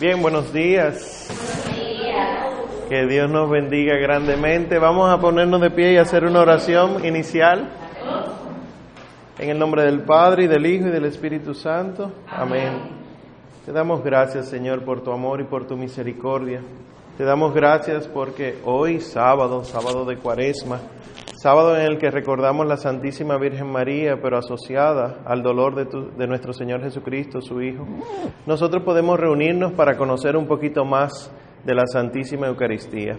Bien, buenos días. Que Dios nos bendiga grandemente. Vamos a ponernos de pie y hacer una oración inicial. En el nombre del Padre y del Hijo y del Espíritu Santo. Amén. Te damos gracias, Señor, por tu amor y por tu misericordia. Te damos gracias porque hoy, sábado, sábado de cuaresma, sábado en el que recordamos la Santísima Virgen María, pero asociada al dolor de, nuestro Señor Jesucristo, su Hijo, nosotros podemos reunirnos para conocer un poquito más de la Santísima Eucaristía.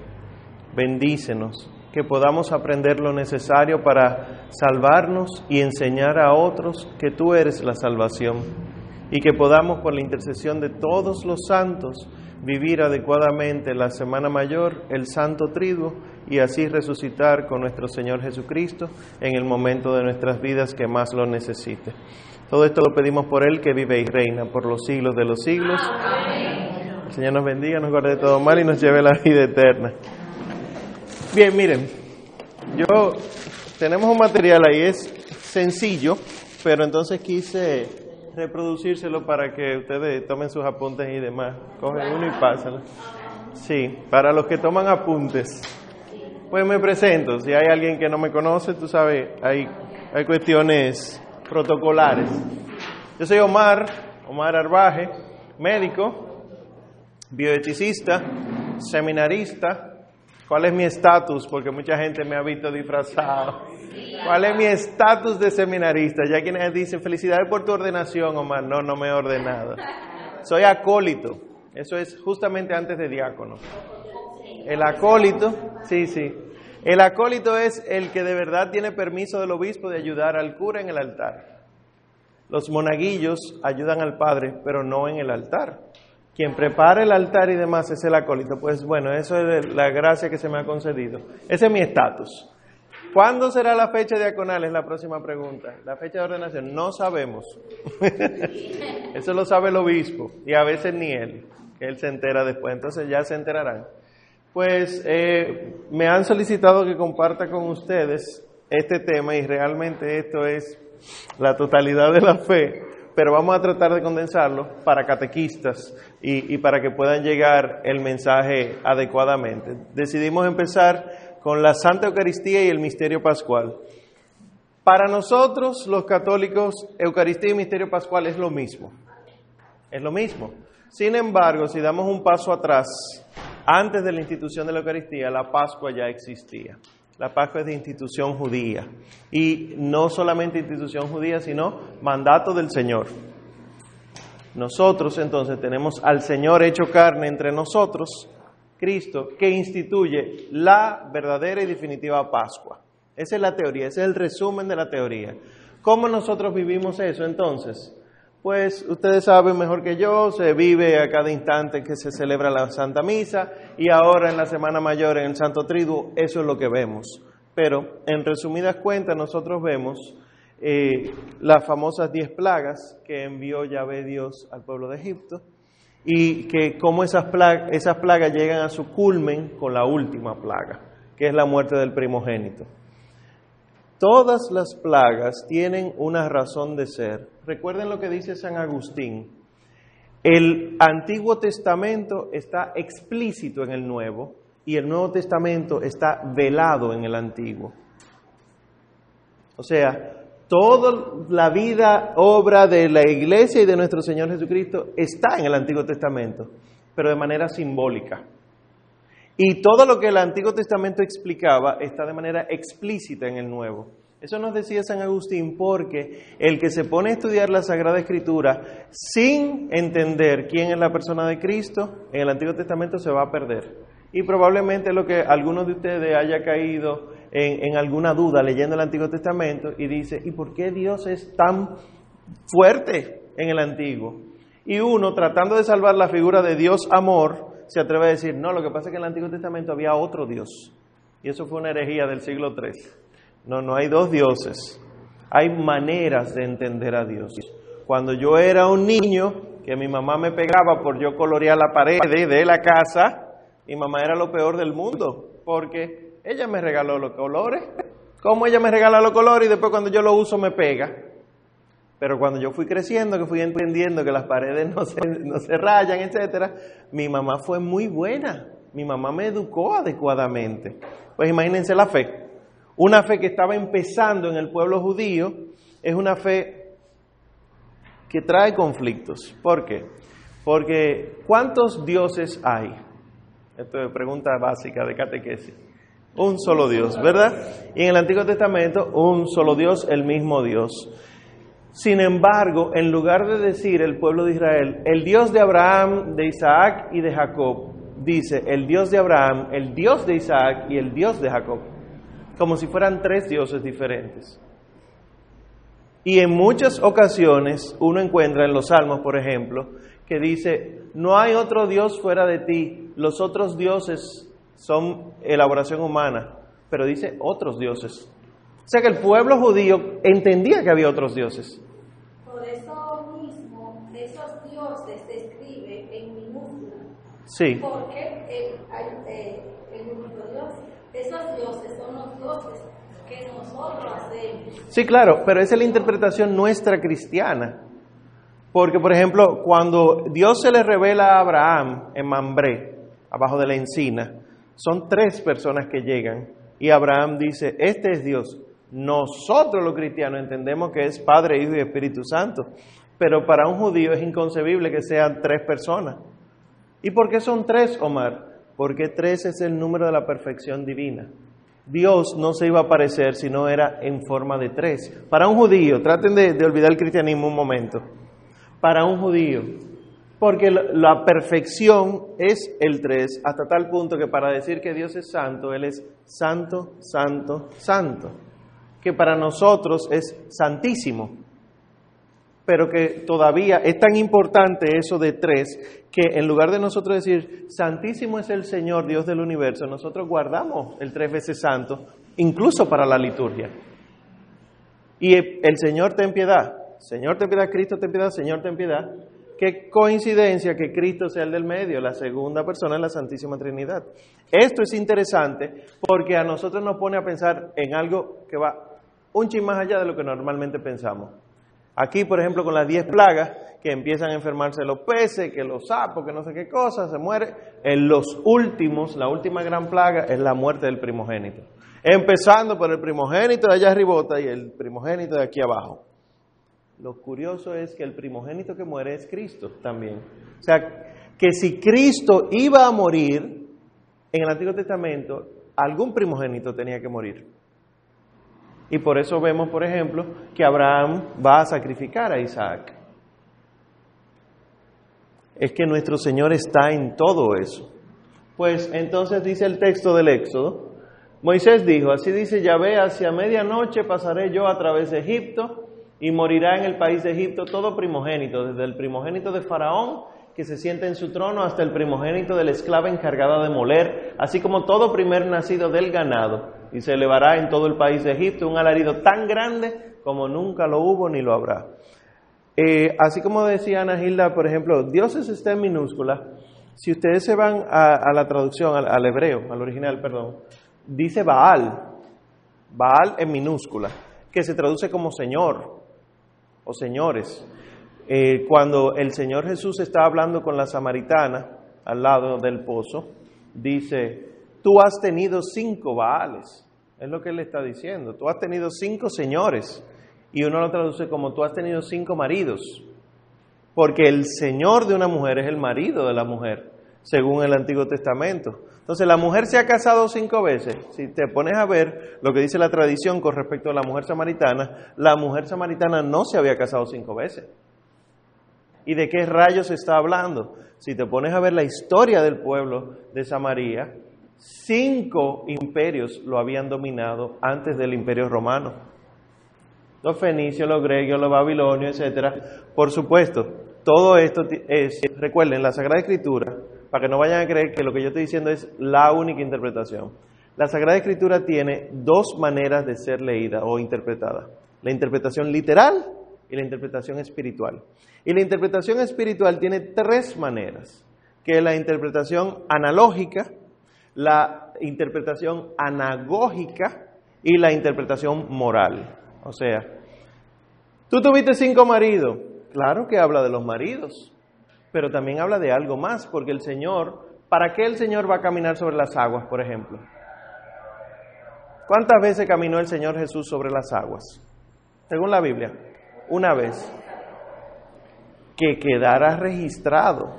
Bendícenos, que podamos aprender lo necesario para salvarnos y enseñar a otros que tú eres la salvación y que podamos por la intercesión de todos los santos vivir adecuadamente la Semana Mayor, el Santo Triduo y así resucitar con nuestro Señor Jesucristo en el momento de nuestras vidas que más lo necesite. Todo esto lo pedimos por Él que vive y reina por los siglos de los siglos. El Señor nos bendiga, nos guarde de todo mal y nos lleve a la vida eterna. Bien, miren, yo tenemos un material ahí, es sencillo, pero entonces quise reproducírselo para que ustedes tomen sus apuntes y demás. Cogen uno y pásenlo. Sí, para los que toman apuntes. Pues me presento, si hay alguien que no me conoce, tú sabes, hay, hay cuestiones protocolares. Yo soy Omar, Omar Arbaje, médico, bioeticista, seminarista. ¿Cuál es mi estatus? Porque mucha gente me ha visto disfrazado. ¿Cuál es mi estatus de seminarista? Ya quienes dicen, felicidades por tu ordenación, Omar. No, no me he ordenado. Soy acólito. Eso es justamente antes de diácono. El acólito, sí, sí. El acólito es el que de verdad tiene permiso del obispo de ayudar al cura en el altar. Los monaguillos ayudan al padre, pero no en el altar. Quien prepara el altar y demás es el acólito. Pues bueno, eso es la gracia que se me ha concedido. Ese es mi estatus. ¿Cuándo será la fecha diaconal? Es la próxima pregunta. La fecha de ordenación, no sabemos. Eso lo sabe el obispo y a veces ni él, él se entera después. Entonces ya se enterarán. Pues eh, me han solicitado que comparta con ustedes este tema y realmente esto es la totalidad de la fe, pero vamos a tratar de condensarlo para catequistas y, y para que puedan llegar el mensaje adecuadamente. Decidimos empezar con la Santa Eucaristía y el misterio pascual. Para nosotros, los católicos, Eucaristía y misterio pascual es lo mismo. Es lo mismo. Sin embargo, si damos un paso atrás, antes de la institución de la Eucaristía, la Pascua ya existía. La Pascua es de institución judía. Y no solamente institución judía, sino mandato del Señor. Nosotros entonces tenemos al Señor hecho carne entre nosotros, Cristo, que instituye la verdadera y definitiva Pascua. Esa es la teoría, ese es el resumen de la teoría. ¿Cómo nosotros vivimos eso entonces? Pues ustedes saben mejor que yo, se vive a cada instante que se celebra la Santa Misa y ahora en la Semana Mayor, en el Santo Triduo, eso es lo que vemos. Pero en resumidas cuentas nosotros vemos eh, las famosas diez plagas que envió Yahvé Dios al pueblo de Egipto y que cómo esas, plagas, esas plagas llegan a su culmen con la última plaga, que es la muerte del primogénito. Todas las plagas tienen una razón de ser. Recuerden lo que dice San Agustín. El Antiguo Testamento está explícito en el Nuevo y el Nuevo Testamento está velado en el Antiguo. O sea, toda la vida, obra de la Iglesia y de nuestro Señor Jesucristo está en el Antiguo Testamento, pero de manera simbólica. Y todo lo que el Antiguo Testamento explicaba está de manera explícita en el Nuevo. Eso nos decía San Agustín porque el que se pone a estudiar la Sagrada Escritura sin entender quién es la persona de Cristo en el Antiguo Testamento se va a perder. Y probablemente lo que algunos de ustedes haya caído en, en alguna duda leyendo el Antiguo Testamento y dice, ¿y por qué Dios es tan fuerte en el Antiguo? Y uno, tratando de salvar la figura de Dios amor, se atreve a decir, no, lo que pasa es que en el Antiguo Testamento había otro Dios. Y eso fue una herejía del siglo III. No, no hay dos dioses. Hay maneras de entender a Dios. Cuando yo era un niño, que mi mamá me pegaba por yo colorear la pared de la casa, mi mamá era lo peor del mundo, porque ella me regaló los colores. ¿Cómo ella me regala los colores y después cuando yo lo uso me pega? Pero cuando yo fui creciendo, que fui entendiendo que las paredes no se, no se rayan, etcétera, mi mamá fue muy buena. Mi mamá me educó adecuadamente. Pues imagínense la fe. Una fe que estaba empezando en el pueblo judío es una fe que trae conflictos. ¿Por qué? Porque ¿cuántos dioses hay? Esto es pregunta básica de catequesis. Un solo Dios, ¿verdad? Y en el Antiguo Testamento, un solo Dios, el mismo Dios. Sin embargo, en lugar de decir el pueblo de Israel, el Dios de Abraham, de Isaac y de Jacob, dice el Dios de Abraham, el Dios de Isaac y el Dios de Jacob, como si fueran tres dioses diferentes. Y en muchas ocasiones uno encuentra en los salmos, por ejemplo, que dice, no hay otro Dios fuera de ti, los otros dioses son elaboración humana, pero dice otros dioses. O sea que el pueblo judío entendía que había otros dioses. Por eso mismo, esos dioses se escribe en minúscula. Sí. Porque el, el, el único Dios, esos dioses son los dioses que nosotros hacemos. Sí, claro, pero esa es la interpretación nuestra cristiana. Porque, por ejemplo, cuando Dios se le revela a Abraham en Mambré, abajo de la encina, son tres personas que llegan y Abraham dice, este es Dios. Nosotros los cristianos entendemos que es Padre, Hijo y Espíritu Santo, pero para un judío es inconcebible que sean tres personas. ¿Y por qué son tres, Omar? Porque tres es el número de la perfección divina. Dios no se iba a aparecer si no era en forma de tres. Para un judío, traten de, de olvidar el cristianismo un momento. Para un judío, porque la perfección es el tres, hasta tal punto que para decir que Dios es santo, Él es santo, santo, santo. Que para nosotros es santísimo. Pero que todavía es tan importante eso de tres que en lugar de nosotros decir santísimo es el Señor, Dios del universo, nosotros guardamos el tres veces santo, incluso para la liturgia. Y el Señor ten piedad, Señor ten piedad, Cristo ten piedad, Señor ten piedad. Qué coincidencia que Cristo sea el del medio, la segunda persona en la Santísima Trinidad. Esto es interesante porque a nosotros nos pone a pensar en algo que va un chin más allá de lo que normalmente pensamos. Aquí, por ejemplo, con las diez plagas, que empiezan a enfermarse los peces, que los sapos, que no sé qué cosa, se muere. En los últimos, la última gran plaga es la muerte del primogénito. Empezando por el primogénito de allá arribota y el primogénito de aquí abajo. Lo curioso es que el primogénito que muere es Cristo también. O sea, que si Cristo iba a morir en el Antiguo Testamento, algún primogénito tenía que morir. Y por eso vemos, por ejemplo, que Abraham va a sacrificar a Isaac. Es que nuestro Señor está en todo eso. Pues entonces dice el texto del Éxodo, Moisés dijo, así dice Yahvé, hacia medianoche pasaré yo a través de Egipto y morirá en el país de Egipto todo primogénito, desde el primogénito de Faraón que se sienta en su trono hasta el primogénito de la esclava encargada de moler, así como todo primer nacido del ganado, y se elevará en todo el país de Egipto un alarido tan grande como nunca lo hubo ni lo habrá. Eh, así como decía Ana Hilda, por ejemplo, dioses está en minúscula. Si ustedes se van a, la traducción, al, al hebreo, al original, perdón, dice Baal, Baal en minúscula, que se traduce como Señor o señores. Eh, cuando el Señor Jesús está hablando con la samaritana al lado del pozo, dice, tú has tenido cinco Baales. Es lo que él está diciendo. Tú has tenido cinco señores. Y uno lo traduce como tú has tenido cinco maridos. Porque el Señor de una mujer es el marido de la mujer, según el Antiguo Testamento. Entonces, la mujer se ha casado cinco veces. Si te pones a ver lo que dice la tradición con respecto a la mujer samaritana, la mujer samaritana no se había casado cinco veces. ¿Y de qué rayos está hablando? Si te pones a ver la historia del pueblo de Samaria, cinco imperios lo habían dominado antes del imperio romano. Los fenicios, los griegos, los babilonios, etcétera. Por supuesto, todo esto es, recuerden, la Sagrada Escritura, para que no vayan a creer que lo que yo estoy diciendo es la única interpretación. La Sagrada Escritura tiene dos maneras de ser leída o interpretada. La interpretación literal y la interpretación espiritual. Y la interpretación espiritual tiene tres maneras, que es la interpretación analógica, la interpretación anagógica y la interpretación moral. O sea, Tú tuviste cinco maridos. Claro que habla de los maridos, pero también habla de algo más, porque el Señor, ¿para qué el Señor va a caminar sobre las aguas, por ejemplo? ¿Cuántas veces caminó el Señor Jesús sobre las aguas? Según la Biblia, una vez. Que quedara registrado.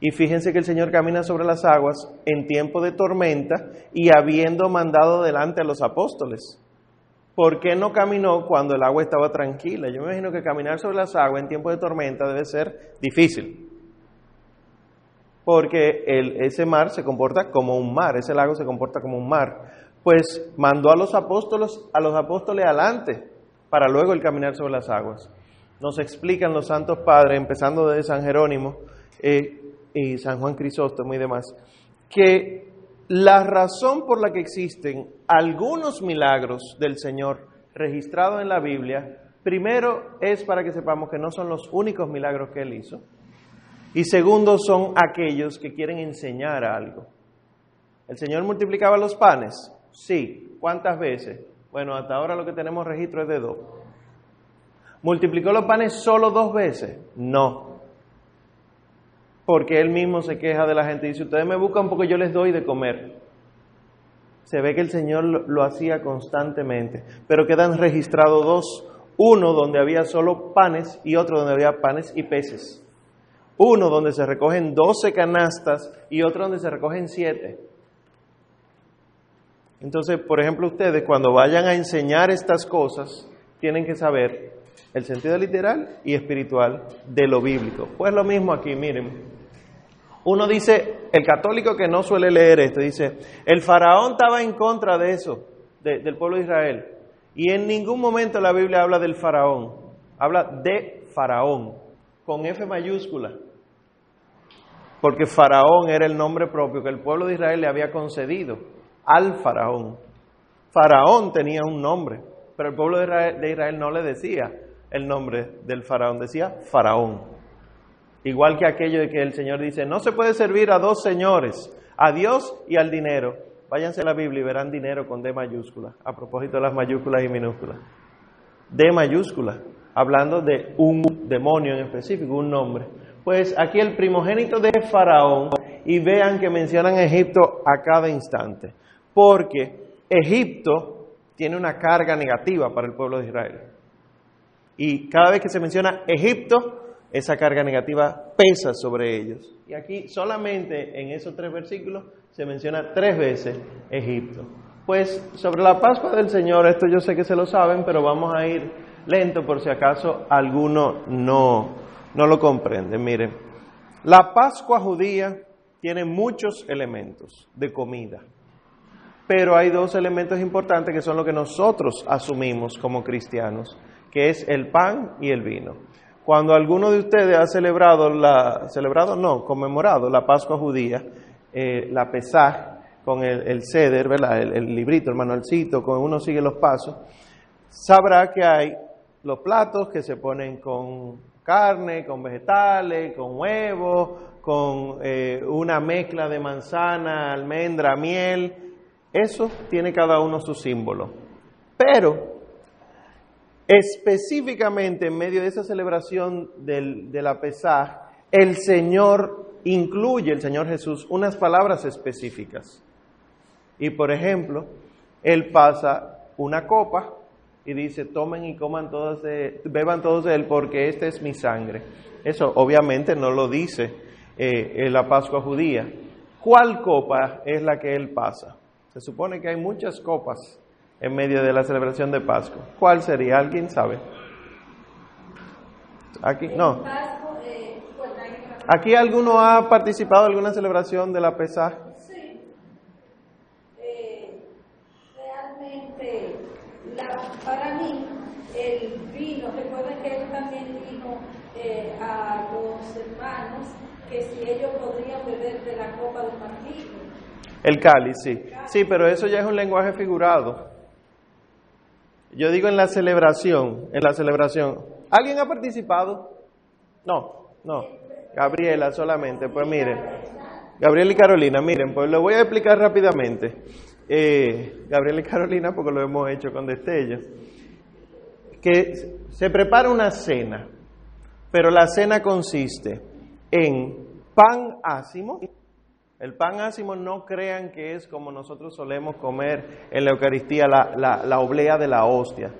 Y fíjense que el Señor camina sobre las aguas en tiempo de tormenta y habiendo mandado delante a los apóstoles. ¿Por qué no caminó cuando el agua estaba tranquila? Yo me imagino que caminar sobre las aguas en tiempo de tormenta debe ser difícil. Porque el, ese mar se comporta como un mar, ese lago se comporta como un mar. Pues mandó a los apóstoles, a los apóstoles adelante para luego el caminar sobre las aguas. Nos explican los santos padres, empezando desde San Jerónimo eh, y San Juan Crisóstomo y demás, que la razón por la que existen algunos milagros del Señor registrados en la Biblia, primero es para que sepamos que no son los únicos milagros que Él hizo, y segundo son aquellos que quieren enseñar algo. ¿El Señor multiplicaba los panes? Sí. ¿Cuántas veces? Bueno, hasta ahora lo que tenemos registro es de dos. ¿Multiplicó los panes solo dos veces? No porque él mismo se queja de la gente y dice, ustedes me buscan porque yo les doy de comer. Se ve que el Señor lo, hacía constantemente, pero quedan registrados dos, uno donde había solo panes y otro donde había panes y peces. Uno donde se recogen doce canastas y otro donde se recogen siete. Entonces, por ejemplo, ustedes cuando vayan a enseñar estas cosas, tienen que saber el sentido literal y espiritual de lo bíblico. Pues lo mismo aquí, miren. Uno dice, el católico que no suele leer esto, dice, el faraón estaba en contra de eso, del pueblo de Israel. Y en ningún momento la Biblia habla del faraón, habla de faraón, con F mayúscula. Porque faraón era el nombre propio que el pueblo de Israel le había concedido al faraón. Faraón tenía un nombre, pero el pueblo de Israel, no le decía el nombre del faraón, decía faraón. Igual que aquello de que el Señor dice, no se puede servir a dos señores, a Dios y al dinero. Váyanse a la Biblia y verán dinero con D mayúscula, a propósito de las mayúsculas y minúsculas. D mayúscula, hablando de un demonio en específico, un nombre. Pues aquí el primogénito de Faraón, y vean que mencionan Egipto a cada instante, porque Egipto tiene una carga negativa para el pueblo de Israel. Y cada vez que se menciona Egipto, esa carga negativa pesa sobre ellos. Y aquí solamente en esos tres versículos se menciona tres veces Egipto. Pues sobre la Pascua del Señor, esto yo sé que se lo saben, pero vamos a ir lento por si acaso alguno no, no lo comprende. Miren, la Pascua judía tiene muchos elementos de comida, pero hay dos elementos importantes que son lo que nosotros asumimos como cristianos, que es el pan y el vino. Cuando alguno de ustedes ha celebrado, la, celebrado no, conmemorado la Pascua judía, eh, la Pesaj, con el, ceder, ¿verdad? El, librito, el manualcito, con uno sigue los pasos, sabrá que hay los platos que se ponen con carne, con vegetales, con huevos, con eh, una mezcla de manzana, almendra, miel. Eso tiene cada uno su símbolo. Pero Específicamente en medio de esa celebración de la Pesaj, el Señor incluye, el Señor Jesús, unas palabras específicas. Y por ejemplo, Él pasa una copa y dice, tomen y coman todos, de, beban todos de Él porque esta es mi sangre. Eso obviamente no lo dice eh, en la Pascua judía. ¿Cuál copa es la que Él pasa? Se supone que hay muchas copas en medio de la celebración de Pascua. ¿Cuál sería? ¿Alguien sabe? Aquí, no. ¿Aquí alguno ha participado en alguna celebración de la Pesaj? Sí. Eh, realmente, para mí, el vino, recuerden que él también dijo eh, a los hermanos que si ellos podrían beber de la copa del martillo. El cáliz, sí. Sí, pero eso ya es un lenguaje figurado. Yo digo en la celebración, en la celebración. ¿Alguien ha participado? No, no. Gabriela solamente. Pues miren, Gabriela y Carolina, miren, pues lo voy a explicar rápidamente. Eh, Gabriela y Carolina, porque lo hemos hecho con destello. que se prepara una cena, pero la cena consiste en pan ácimo. El pan ácimo no crean que es como nosotros solemos comer en la Eucaristía la, la oblea de la hostia.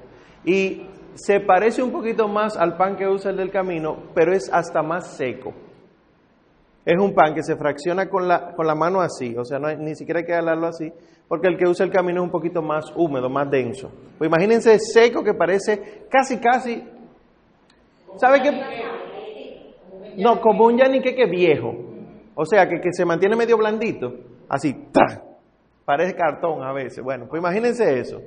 Y se parece un poquito más al pan que usa el del camino, pero es hasta más seco. Es un pan que se fracciona con la, con la mano así, o sea, no ni siquiera hay que alarlo así, porque el que usa el camino es un poquito más húmedo, más denso. Pues imagínense seco que parece casi, casi, ¿sabe qué? No, como un yaniqueque viejo, o sea, que, que se mantiene medio blandito, así, parece cartón a veces. Bueno, pues imagínense eso.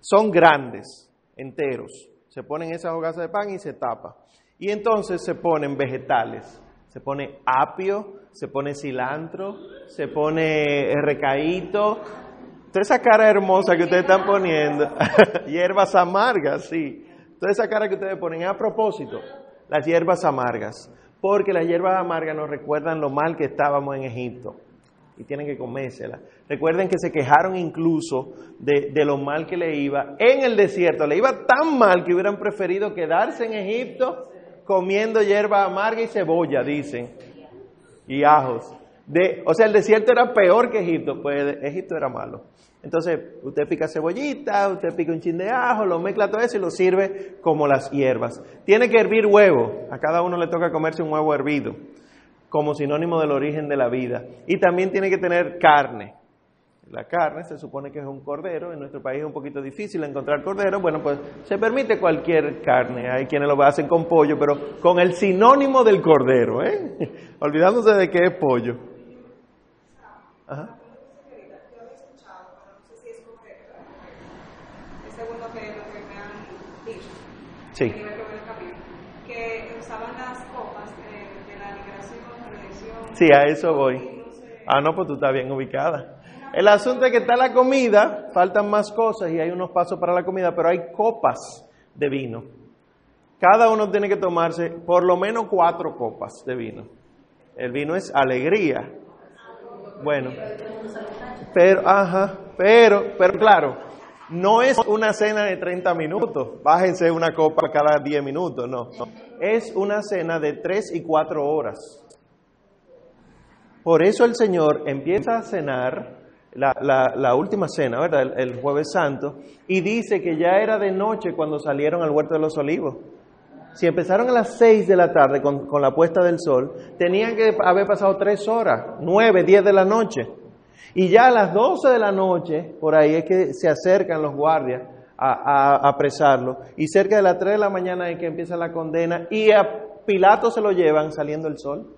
Son grandes, enteros. Se ponen esas hogazas de pan y se tapa. Y entonces se ponen vegetales. Se pone apio, se pone cilantro, se pone recaíto. Toda esa cara hermosa que ustedes están poniendo, hierbas amargas, sí. Toda esa cara que ustedes ponen, a propósito, las hierbas amargas, porque las hierbas amargas nos recuerdan lo mal que estábamos en Egipto y tienen que comérsela. Recuerden que se quejaron incluso de, de, lo mal que le iba en el desierto. Le iba tan mal que hubieran preferido quedarse en Egipto comiendo hierba amarga y cebolla, dicen, y ajos. De, o sea, el desierto era peor que Egipto, pues Egipto era malo. Entonces, usted pica cebollita, usted pica un chin de ajo, lo mezcla todo eso y lo sirve como las hierbas. Tiene que hervir huevo. A cada uno le toca comerse un huevo hervido como sinónimo del origen de la vida. Y también tiene que tener carne. La carne se supone que es un cordero, en nuestro país es un poquito difícil encontrar cordero, bueno, pues se permite cualquier carne, hay quienes lo hacen con pollo, pero con el sinónimo del cordero, ¿eh? olvidándose de que es pollo. Ajá. Sí. Sí, a eso voy. Ah, no, pues tú estás bien ubicada. El asunto es que está la comida, faltan más cosas y hay unos pasos para la comida, pero hay copas de vino. Cada uno tiene que tomarse por lo menos cuatro copas de vino. El vino es alegría. Bueno, pero, ajá, pero, pero claro, no es una cena de 30 minutos, bájense una copa cada 10 minutos, no. Es una cena de 3 y 4 horas. Por eso el Señor empieza a cenar la, última cena, ¿verdad? El, jueves santo, y dice que ya era de noche cuando salieron al huerto de los olivos. Si empezaron a las seis de la tarde con, la puesta del sol, tenían que haber pasado tres horas, nueve, diez de la noche. Y ya a las doce de la noche, por ahí es que se acercan los guardias a, apresarlo. Y cerca de las tres de la mañana es que empieza la condena y a Pilato se lo llevan saliendo el sol.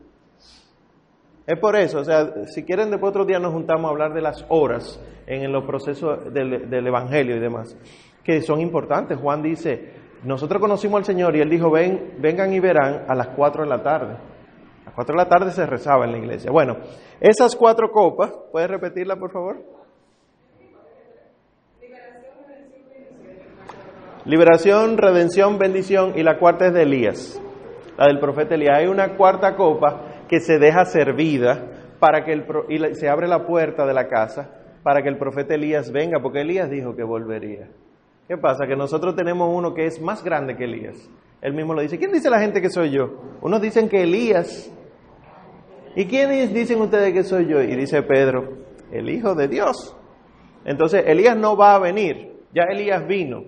Es por eso, o sea, si quieren después otro día nos juntamos a hablar de las horas en los procesos del, Evangelio y demás, que son importantes. Juan dice, nosotros conocimos al Señor y Él dijo, ven, vengan y verán a las 4 de la tarde. Las 4 de la tarde se rezaba en la iglesia. Bueno, esas cuatro copas, ¿puedes repetirla por favor? Liberación, redención, bendición y la cuarta es de Elías, la del profeta Elías. Hay una cuarta copa que se deja servida para que el, y se abre la puerta de la casa para que el profeta Elías venga, porque Elías dijo que volvería. ¿Qué pasa? Que nosotros tenemos uno que es más grande que Elías. Él mismo lo dice. ¿Quién dice la gente que soy yo? Unos dicen que Elías. ¿Y quiénes dicen ustedes que soy yo? Y dice Pedro, el Hijo de Dios. Entonces Elías no va a venir. Ya Elías vino.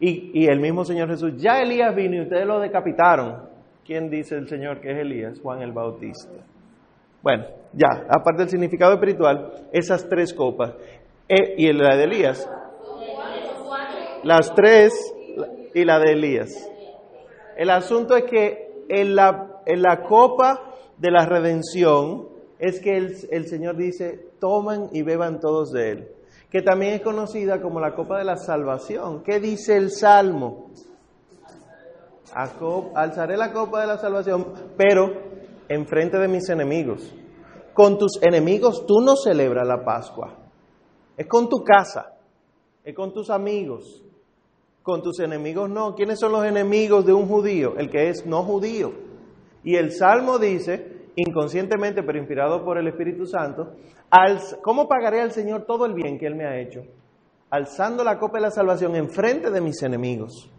Y, y el mismo Señor Jesús, ya Elías vino y ustedes lo decapitaron. ¿Quién dice el Señor que es Elías? Juan el Bautista. Bueno, ya, aparte del significado espiritual, esas tres copas. Eh, y la de Elías. Las tres y la de Elías. El asunto es que en la, en la copa de la redención es que el, el Señor dice, toman y beban todos de él. Que también es conocida como la copa de la salvación. ¿Qué dice el Salmo? alzaré la copa de la salvación, pero enfrente de mis enemigos. Con tus enemigos tú no celebras la Pascua. Es con tu casa, es con tus amigos. Con tus enemigos no. ¿Quiénes son los enemigos de un judío? El que es no judío. Y el Salmo dice, inconscientemente, pero inspirado por el Espíritu Santo, ¿cómo pagaré al Señor todo el bien que Él me ha hecho? Alzando la copa de la salvación enfrente de mis enemigos.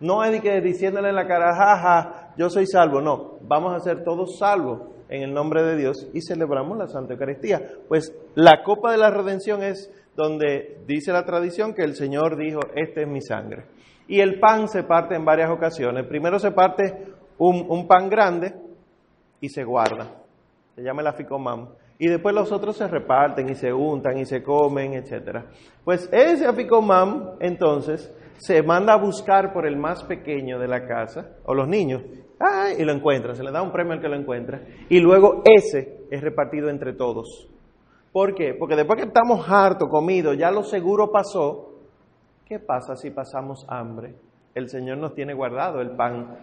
No es que diciéndole en la cara, jaja, yo soy salvo. No, vamos a ser todos salvos en el nombre de Dios y celebramos la Santa Eucaristía. Pues la copa de la redención es donde dice la tradición que el Señor dijo, este es mi sangre. Y el pan se parte en varias ocasiones. Primero se parte un, pan grande y se guarda. Se llama el aficomam. Y después los otros se reparten y se untan y se comen, etc. Pues ese aficomam, entonces, se manda a buscar por el más pequeño de la casa, o los niños, y lo encuentra, se le da un premio al que lo encuentra, y luego ese es repartido entre todos. ¿Por qué? Porque después que estamos hartos, comidos, ya lo seguro pasó, ¿qué pasa si pasamos hambre? El Señor nos tiene guardado el pan.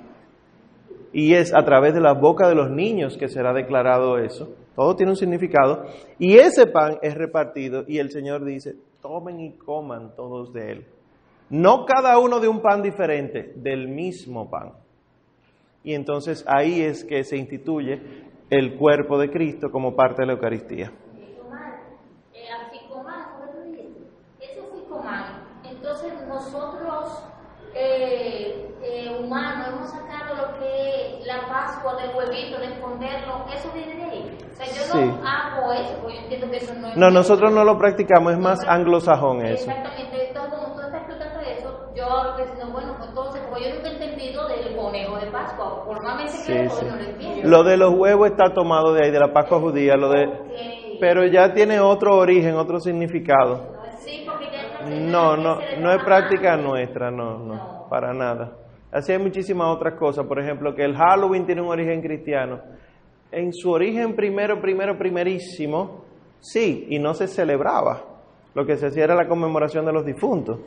Y es a través de la boca de los niños que será declarado eso. Todo tiene un significado. Y ese pan es repartido y el Señor dice, tomen y coman todos de él. No cada uno de un pan diferente, del mismo pan. Y entonces ahí es que se instituye el cuerpo de Cristo como parte de la Eucaristía. Entonces nosotros eh, eh, humanos hemos sacado lo que la Pascua del huevito, de esconderlo, eso viene de ahí. O sea, yo no hago eso, porque yo entiendo que eso no es... No, nosotros no lo practicamos, es más anglosajón eso. Exactamente, entonces como tú estás explicando eso, yo hablo diciendo, bueno, pues entonces, porque yo nunca he entendido del conejo de Pascua, formalmente sí, que sí. no lo entiendo. Lo de los huevos está tomado de ahí, de la Pascua judía, lo de... Okay. Pero ya tiene otro origen, otro significado. Sí, porque ya no, no, no es práctica nuestra, no, no, para nada. Así hay muchísimas otras cosas, por ejemplo, que el Halloween tiene un origen cristiano. En su origen primero, primero, primerísimo, sí, y no se celebraba. Lo que se hacía era la conmemoración de los difuntos.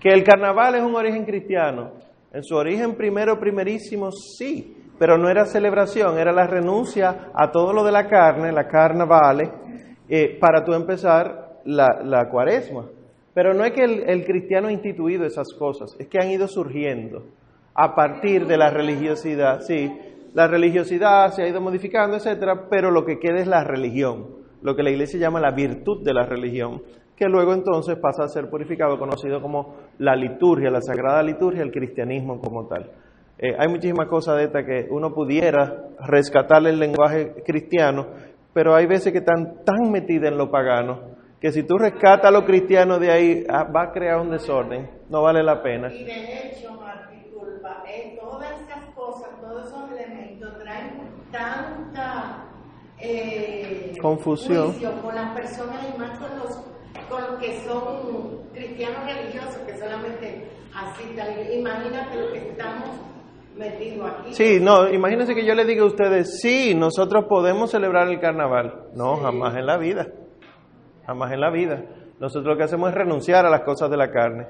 Que el carnaval es un origen cristiano. En su origen primero, primerísimo, sí, pero no era celebración, era la renuncia a todo lo de la carne, la carnavale, eh, para tú empezar la, la cuaresma. Pero no es que el, el, cristiano ha instituido esas cosas, es que han ido surgiendo a partir de la religiosidad. Sí, la religiosidad se ha ido modificando, etcétera, pero lo que queda es la religión, lo que la iglesia llama la virtud de la religión, que luego entonces pasa a ser purificado, conocido como la liturgia, la sagrada liturgia, el cristianismo como tal. Eh, hay muchísimas cosas de estas que uno pudiera rescatar el lenguaje cristiano, pero hay veces que están tan metidas en lo pagano que si tú rescatas a los cristianos de ahí, ah, va a crear un desorden, no vale la pena. Y de hecho, Eh, todas esas cosas, todos esos elementos traen tanta eh, confusión con las personas y más con los, con los que son cristianos religiosos, que solamente así. Imagínate lo que estamos metidos aquí. Sí, no, imagínense que yo le diga a ustedes, sí, nosotros podemos celebrar el carnaval. No, sí. jamás en la vida jamás en la vida. Nosotros lo que hacemos es renunciar a las cosas de la carne.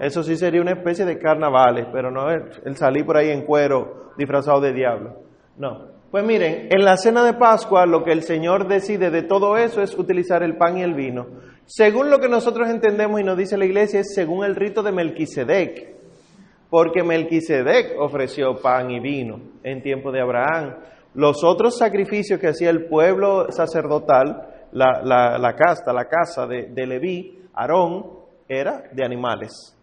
Eso sí sería una especie de carnavales, pero no el salir por ahí en cuero disfrazado de diablo. No. Pues miren, en la cena de Pascua lo que el Señor decide de todo eso es utilizar el pan y el vino. Según lo que nosotros entendemos y nos dice la iglesia, es según el rito de Melquisedec. Porque Melquisedec ofreció pan y vino en tiempo de Abraham. Los otros sacrificios que hacía el pueblo sacerdotal la, la, casta, la casa de, de Leví, Aarón, era de animales.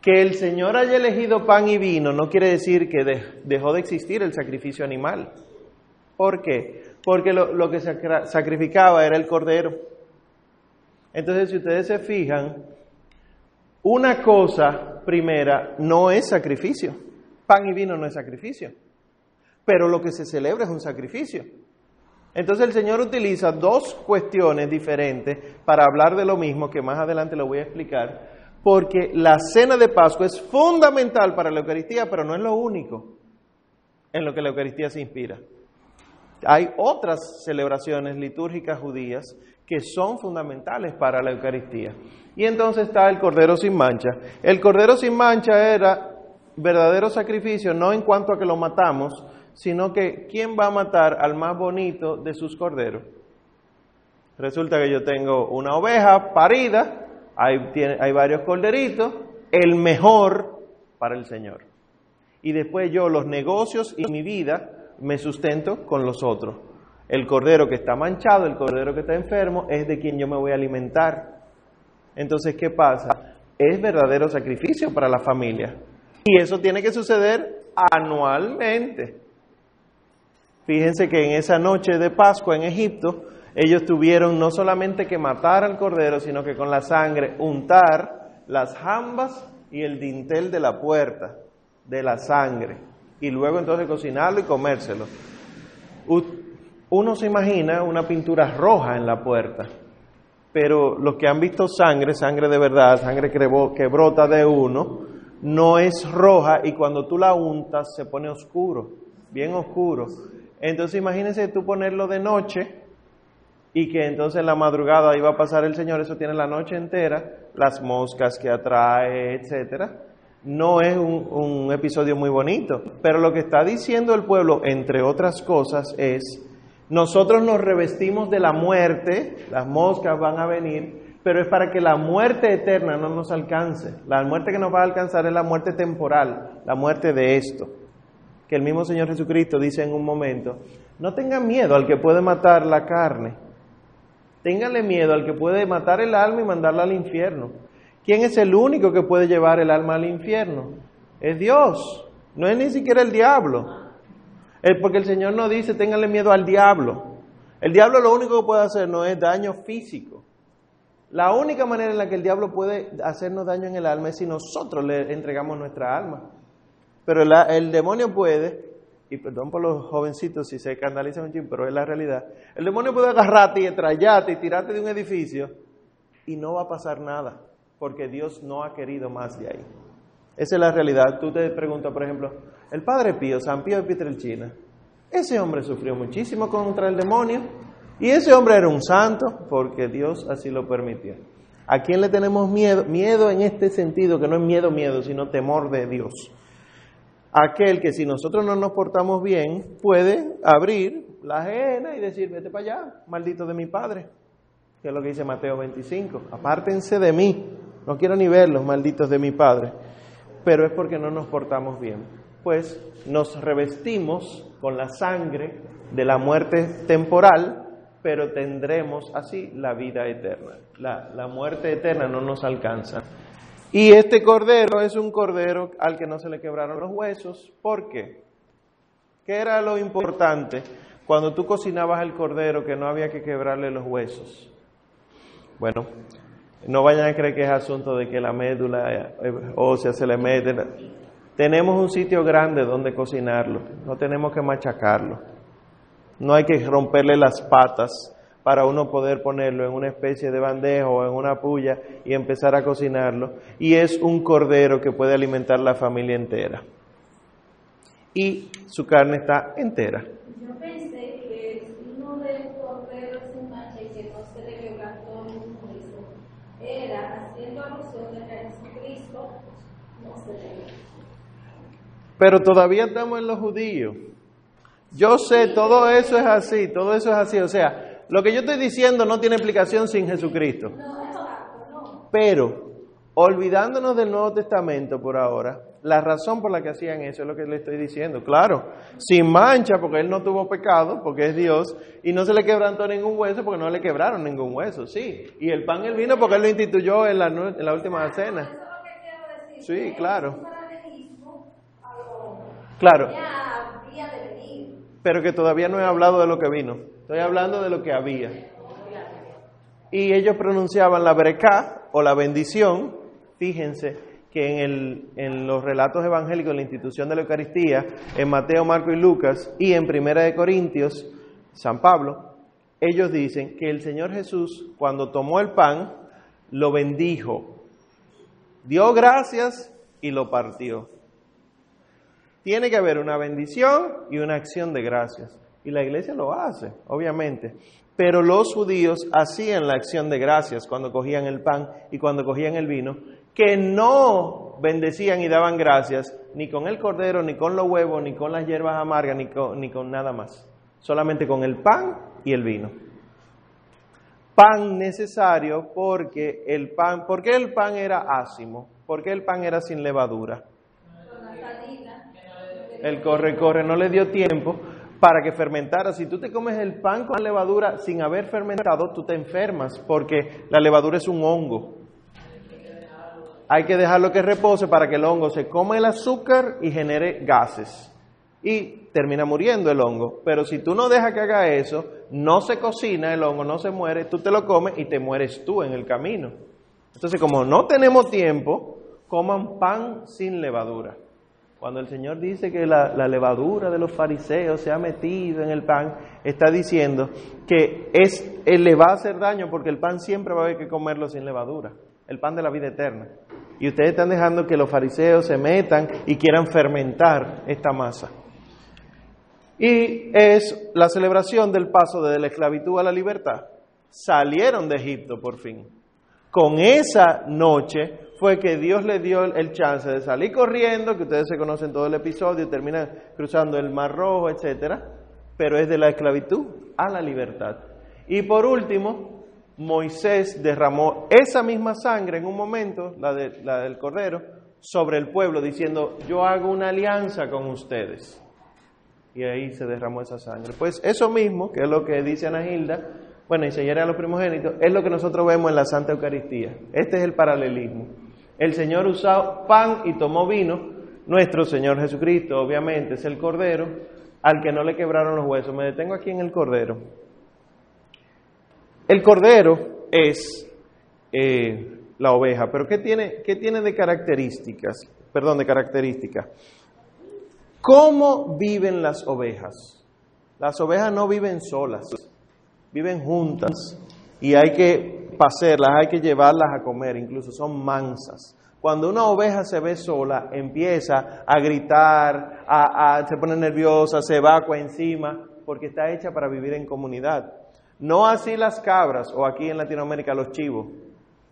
Que el Señor haya elegido pan y vino no quiere decir que de, dejó de existir el sacrificio animal. ¿Por qué? Porque lo, lo que sacrificaba era el cordero. Entonces, si ustedes se fijan, una cosa primera no es sacrificio. Pan y vino no es sacrificio. Pero lo que se celebra es un sacrificio. Entonces el Señor utiliza dos cuestiones diferentes para hablar de lo mismo, que más adelante lo voy a explicar, porque la cena de Pascua es fundamental para la Eucaristía, pero no es lo único en lo que la Eucaristía se inspira. Hay otras celebraciones litúrgicas judías que son fundamentales para la Eucaristía. Y entonces está el Cordero sin mancha. El Cordero sin mancha era verdadero sacrificio, no en cuanto a que lo matamos, sino que ¿quién va a matar al más bonito de sus corderos? Resulta que yo tengo una oveja parida, hay, varios corderitos, el mejor para el Señor. Y después yo los negocios y mi vida me sustento con los otros. El cordero que está manchado, el cordero que está enfermo, es de quien yo me voy a alimentar. Entonces, ¿qué pasa? Es verdadero sacrificio para la familia. Y eso tiene que suceder anualmente. Fíjense que en esa noche de Pascua en Egipto, ellos tuvieron no solamente que matar al cordero, sino que con la sangre untar las jambas y el dintel de la puerta de la sangre. Y luego entonces cocinarlo y comérselo. Uno se imagina una pintura roja en la puerta, pero los que han visto sangre, sangre de verdad, sangre que brota de uno, no es roja y cuando tú la untas se pone oscuro, bien oscuro. Entonces imagínense tú ponerlo de noche y que entonces en la madrugada iba a pasar el Señor, eso tiene la noche entera, las moscas que atrae, etcétera. No es un, un episodio muy bonito, pero lo que está diciendo el pueblo, entre otras cosas, es, nosotros nos revestimos de la muerte, las moscas van a venir, pero es para que la muerte eterna no nos alcance. La muerte que nos va a alcanzar es la muerte temporal, la muerte de esto que el mismo Señor Jesucristo dice en un momento, no tengan miedo al que puede matar la carne, ténganle miedo al que puede matar el alma y mandarla al infierno. ¿Quién es el único que puede llevar el alma al infierno? Es Dios, no es ni siquiera el diablo. Es porque el Señor no dice ténganle miedo al diablo. El diablo lo único que puede hacer no es daño físico. La única manera en la que el diablo puede hacernos daño en el alma es si nosotros le entregamos nuestra alma. Pero el demonio puede, y perdón por los jovencitos si se escandalizan un chingo, pero es la realidad. El demonio puede agarrarte y estrellarte y tirarte de un edificio y no va a pasar nada, porque Dios no ha querido más de ahí. Esa es la realidad. Tú te preguntas, por ejemplo, el Padre Pío, San Pío de Pietrelcina, ese hombre sufrió muchísimo contra el demonio y ese hombre era un santo porque Dios así lo permitió. ¿A quién le tenemos miedo? Miedo en este sentido, que no es miedo, miedo, sino temor de Dios aquel que si nosotros no nos portamos bien puede abrir la ajena y decir, vete para allá, maldito de mi padre, que es lo que dice Mateo 25, apártense de mí, no quiero ni verlos, malditos de mi padre, pero es porque no nos portamos bien, pues nos revestimos con la sangre de la muerte temporal, pero tendremos así la vida eterna. La, la muerte eterna no nos alcanza. Y este cordero es un cordero al que no se le quebraron los huesos. ¿Por qué? ¿Qué era lo importante cuando tú cocinabas el cordero que no había que quebrarle los huesos? Bueno, no vayan a creer que es asunto de que la médula ósea se le mete. Tenemos un sitio grande donde cocinarlo, no tenemos que machacarlo. No hay que romperle las patas para uno poder ponerlo en una especie de bandeja o en una puya y empezar a cocinarlo. Y es un cordero que puede alimentar la familia entera. Y su carne está entera. Yo pensé que uno de los corderos sin mancha y que no se le quebrantó ningún juicio era haciendo alusión de que a Jesucristo no se le Pero todavía estamos en los judíos. Yo sé, todo eso es así, todo eso es así. O sea, lo que yo estoy diciendo no tiene explicación sin Jesucristo. Pero, olvidándonos del Nuevo Testamento por ahora, la razón por la que hacían eso es lo que le estoy diciendo. Claro, sin mancha, porque él no tuvo pecado, porque es Dios, y no se le quebrantó ningún hueso, porque no le quebraron ningún hueso, sí. Y el pan y el vino, porque él lo instituyó en la, en la última cena. Sí, claro. Claro. Pero que todavía no he hablado de lo que vino. Estoy hablando de lo que había. Y ellos pronunciaban la breca o la bendición. Fíjense que en, el, en los relatos evangélicos, en la institución de la Eucaristía, en Mateo, Marco y Lucas, y en Primera de Corintios, San Pablo, ellos dicen que el Señor Jesús, cuando tomó el pan, lo bendijo, dio gracias y lo partió. Tiene que haber una bendición y una acción de gracias. Y la iglesia lo hace, obviamente. Pero los judíos hacían la acción de gracias cuando cogían el pan y cuando cogían el vino, que no bendecían y daban gracias ni con el cordero, ni con los huevos, ni con las hierbas amargas, ni con, ni con nada más. Solamente con el pan y el vino. Pan necesario porque el pan, ¿por qué el pan era ácimo? ¿Por qué el pan era sin levadura? El corre, corre, no le dio tiempo para que fermentara. Si tú te comes el pan con levadura sin haber fermentado, tú te enfermas porque la levadura es un hongo. hay que dejarlo que repose para que el hongo se coma el azúcar y genere gases. Y termina muriendo el hongo. Pero si tú no dejas que haga eso, no se cocina el hongo, no se muere, tú te lo comes y te mueres tú en el camino. Entonces, como no tenemos tiempo, coman pan sin levadura. Cuando el Señor dice que la, levadura de los fariseos se ha metido en el pan, está diciendo que es, le va a hacer daño porque el pan siempre va a haber que comerlo sin levadura, el pan de la vida eterna. Y ustedes están dejando que los fariseos se metan y quieran fermentar esta masa. Y es la celebración del paso de la esclavitud a la libertad. Salieron de Egipto por fin. Con esa noche fue que Dios le dio el chance de salir corriendo, que ustedes se conocen todo el episodio, terminan cruzando el Mar Rojo, etcétera, pero es de la esclavitud a la libertad. Y por último, Moisés derramó esa misma sangre en un momento, la, de, la del cordero, sobre el pueblo, diciendo, yo hago una alianza con ustedes. Y ahí se derramó esa sangre. Pues eso mismo, que es lo que dice Ana Hilda, bueno, enseñaré a los primogénitos, es lo que nosotros vemos en la Santa Eucaristía. Este es el paralelismo. El Señor usó pan y tomó vino. Nuestro Señor Jesucristo, obviamente, es el Cordero al que no le quebraron los huesos. Me detengo aquí en el Cordero. El Cordero es eh, la oveja, pero ¿qué tiene, ¿qué tiene de características? Perdón, de características. ¿Cómo viven las ovejas? Las ovejas no viven solas, viven juntas y hay que pasearlas, hay que llevarlas a comer, incluso son mansas. Cuando una oveja se ve sola, empieza a gritar, a, se pone nerviosa, se evacua encima, porque está hecha para vivir en comunidad. No así las cabras o aquí en Latinoamérica los chivos.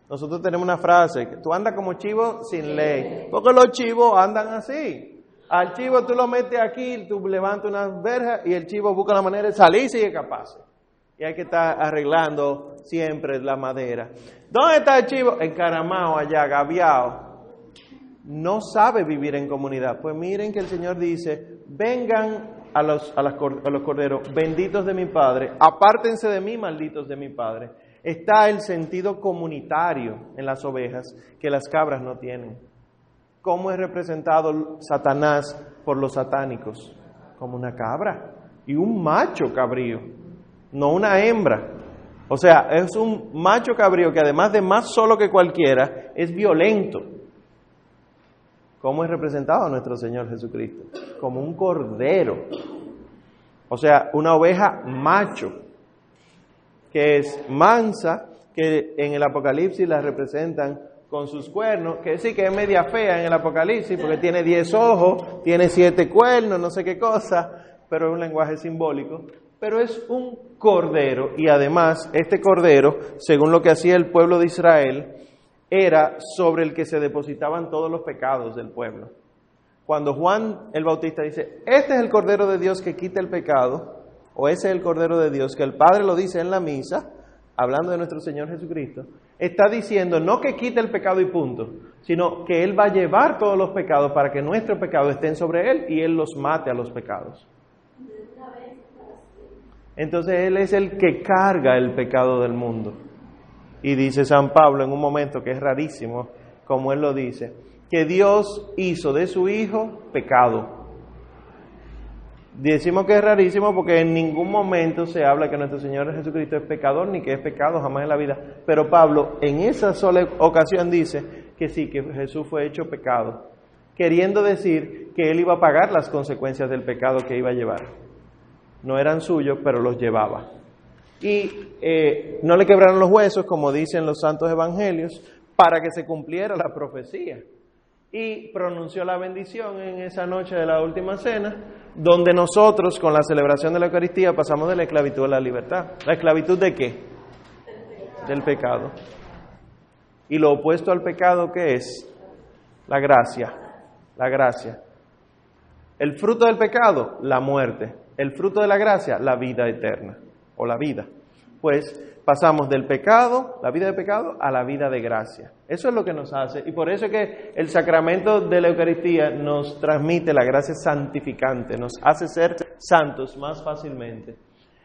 Nosotros tenemos una frase, tú andas como chivo sin ley, porque los chivos andan así. Al chivo tú lo metes aquí, tú levantas una verja y el chivo busca la manera de salir y sigue capaz. Y hay que estar arreglando siempre la madera. ¿Dónde está el chivo? Encaramado allá, gaviao. No sabe vivir en comunidad. Pues miren que el Señor dice, vengan a los, a, a los corderos, benditos de mi Padre, apártense de mí, malditos de mi Padre. Está el sentido comunitario en las ovejas que las cabras no tienen. ¿Cómo es representado Satanás por los satánicos? Como una cabra y un macho cabrío no una hembra. O sea, es un macho cabrío que además de más solo que cualquiera, es violento. ¿Cómo es representado nuestro Señor Jesucristo? Como un cordero. O sea, una oveja macho, que es mansa, que en el Apocalipsis la representan con sus cuernos, que sí que es media fea en el Apocalipsis, porque tiene diez ojos, tiene siete cuernos, no sé qué cosa, pero es un lenguaje simbólico pero es un cordero y además este cordero, según lo que hacía el pueblo de Israel, era sobre el que se depositaban todos los pecados del pueblo. Cuando Juan el Bautista dice, este es el cordero de Dios que quita el pecado, o ese es el cordero de Dios que el Padre lo dice en la misa, hablando de nuestro Señor Jesucristo, está diciendo no que quite el pecado y punto, sino que Él va a llevar todos los pecados para que nuestros pecados estén sobre Él y Él los mate a los pecados. Entonces Él es el que carga el pecado del mundo. Y dice San Pablo en un momento que es rarísimo, como Él lo dice, que Dios hizo de su Hijo pecado. Decimos que es rarísimo porque en ningún momento se habla que nuestro Señor Jesucristo es pecador ni que es pecado jamás en la vida. Pero Pablo en esa sola ocasión dice que sí, que Jesús fue hecho pecado, queriendo decir que Él iba a pagar las consecuencias del pecado que iba a llevar no eran suyos, pero los llevaba. Y eh, no le quebraron los huesos, como dicen los santos evangelios, para que se cumpliera la profecía. Y pronunció la bendición en esa noche de la última cena, donde nosotros con la celebración de la Eucaristía pasamos de la esclavitud a la libertad. ¿La esclavitud de qué? Del pecado. Y lo opuesto al pecado, ¿qué es? La gracia. La gracia. El fruto del pecado, la muerte. El fruto de la gracia, la vida eterna o la vida. Pues pasamos del pecado, la vida de pecado, a la vida de gracia. Eso es lo que nos hace. Y por eso es que el sacramento de la Eucaristía nos transmite la gracia santificante, nos hace ser santos más fácilmente.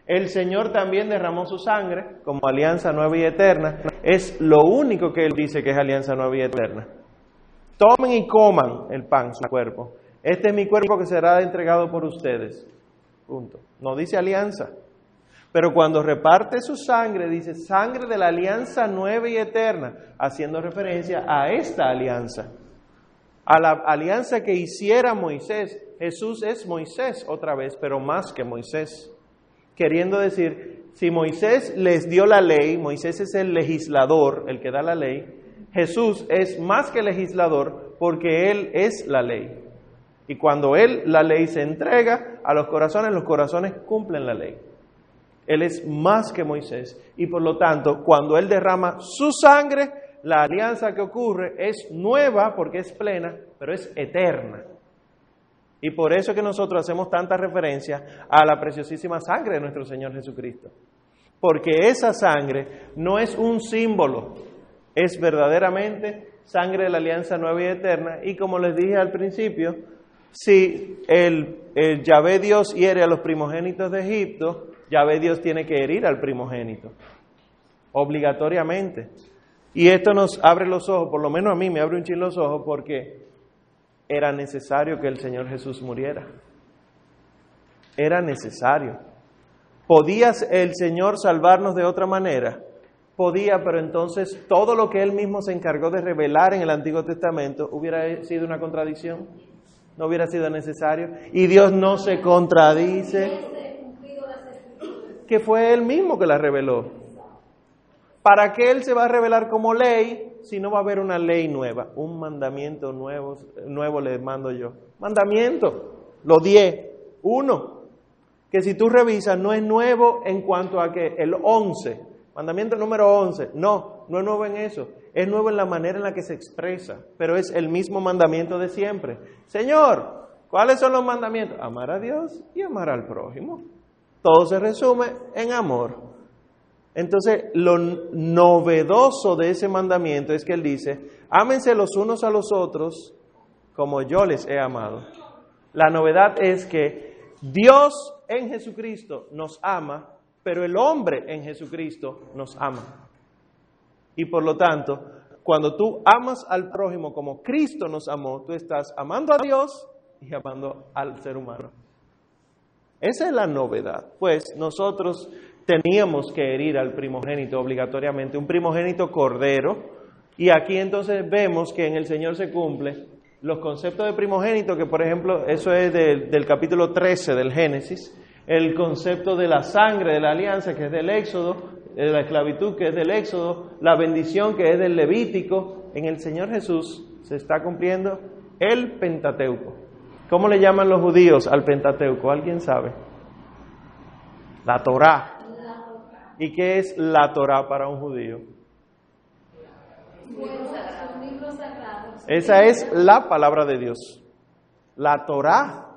El Señor también derramó su sangre como alianza nueva y eterna. Es lo único que Él dice que es alianza nueva y eterna. tomen y coman el pan, su cuerpo. Este es mi cuerpo que será entregado por ustedes. No dice alianza. Pero cuando reparte su sangre, dice sangre de la alianza nueva y eterna, haciendo referencia a esta alianza, a la alianza que hiciera Moisés. Jesús es Moisés otra vez, pero más que Moisés. Queriendo decir, si Moisés les dio la ley, Moisés es el legislador, el que da la ley, Jesús es más que legislador porque Él es la ley. Y cuando Él, la ley, se entrega a los corazones, los corazones cumplen la ley. Él es más que Moisés. Y por lo tanto, cuando Él derrama su sangre, la alianza que ocurre es nueva porque es plena, pero es eterna. Y por eso es que nosotros hacemos tanta referencia a la preciosísima sangre de nuestro Señor Jesucristo. Porque esa sangre no es un símbolo, es verdaderamente sangre de la alianza nueva y eterna. Y como les dije al principio, si el, el Yahvé Dios hiere a los primogénitos de Egipto, Yahvé Dios tiene que herir al primogénito, obligatoriamente. Y esto nos abre los ojos, por lo menos a mí me abre un chin los ojos, porque era necesario que el Señor Jesús muriera. Era necesario. ¿Podía el Señor salvarnos de otra manera? Podía, pero entonces todo lo que Él mismo se encargó de revelar en el Antiguo Testamento hubiera sido una contradicción. No hubiera sido necesario. Y Dios no se contradice. Que fue Él mismo que la reveló. ¿Para qué Él se va a revelar como ley si no va a haber una ley nueva? Un mandamiento nuevo, nuevo le mando yo. Mandamiento, lo die, uno, que si tú revisas no es nuevo en cuanto a que el 11, mandamiento número 11, no, no es nuevo en eso, es nuevo en la manera en la que se expresa, pero es el mismo mandamiento de siempre. Señor, ¿cuáles son los mandamientos? Amar a Dios y amar al prójimo. Todo se resume en amor. Entonces, lo novedoso de ese mandamiento es que él dice, ámense los unos a los otros como yo les he amado. La novedad es que Dios en Jesucristo nos ama, pero el hombre en Jesucristo nos ama. Y por lo tanto, cuando tú amas al prójimo como Cristo nos amó, tú estás amando a Dios y amando al ser humano. Esa es la novedad. Pues nosotros teníamos que herir al primogénito obligatoriamente, un primogénito cordero. Y aquí entonces vemos que en el Señor se cumple los conceptos de primogénito, que por ejemplo, eso es del, capítulo 13 del Génesis, el concepto de la sangre de la alianza, que es del Éxodo, la esclavitud, que es del Éxodo, la bendición, que es del Levítico, en el Señor Jesús se está cumpliendo el Pentateuco. ¿Cómo le llaman los judíos al Pentateuco? ¿Alguien sabe? La Torá. ¿Y qué es la Torah para un judío? Esa es la palabra de Dios. La Torah.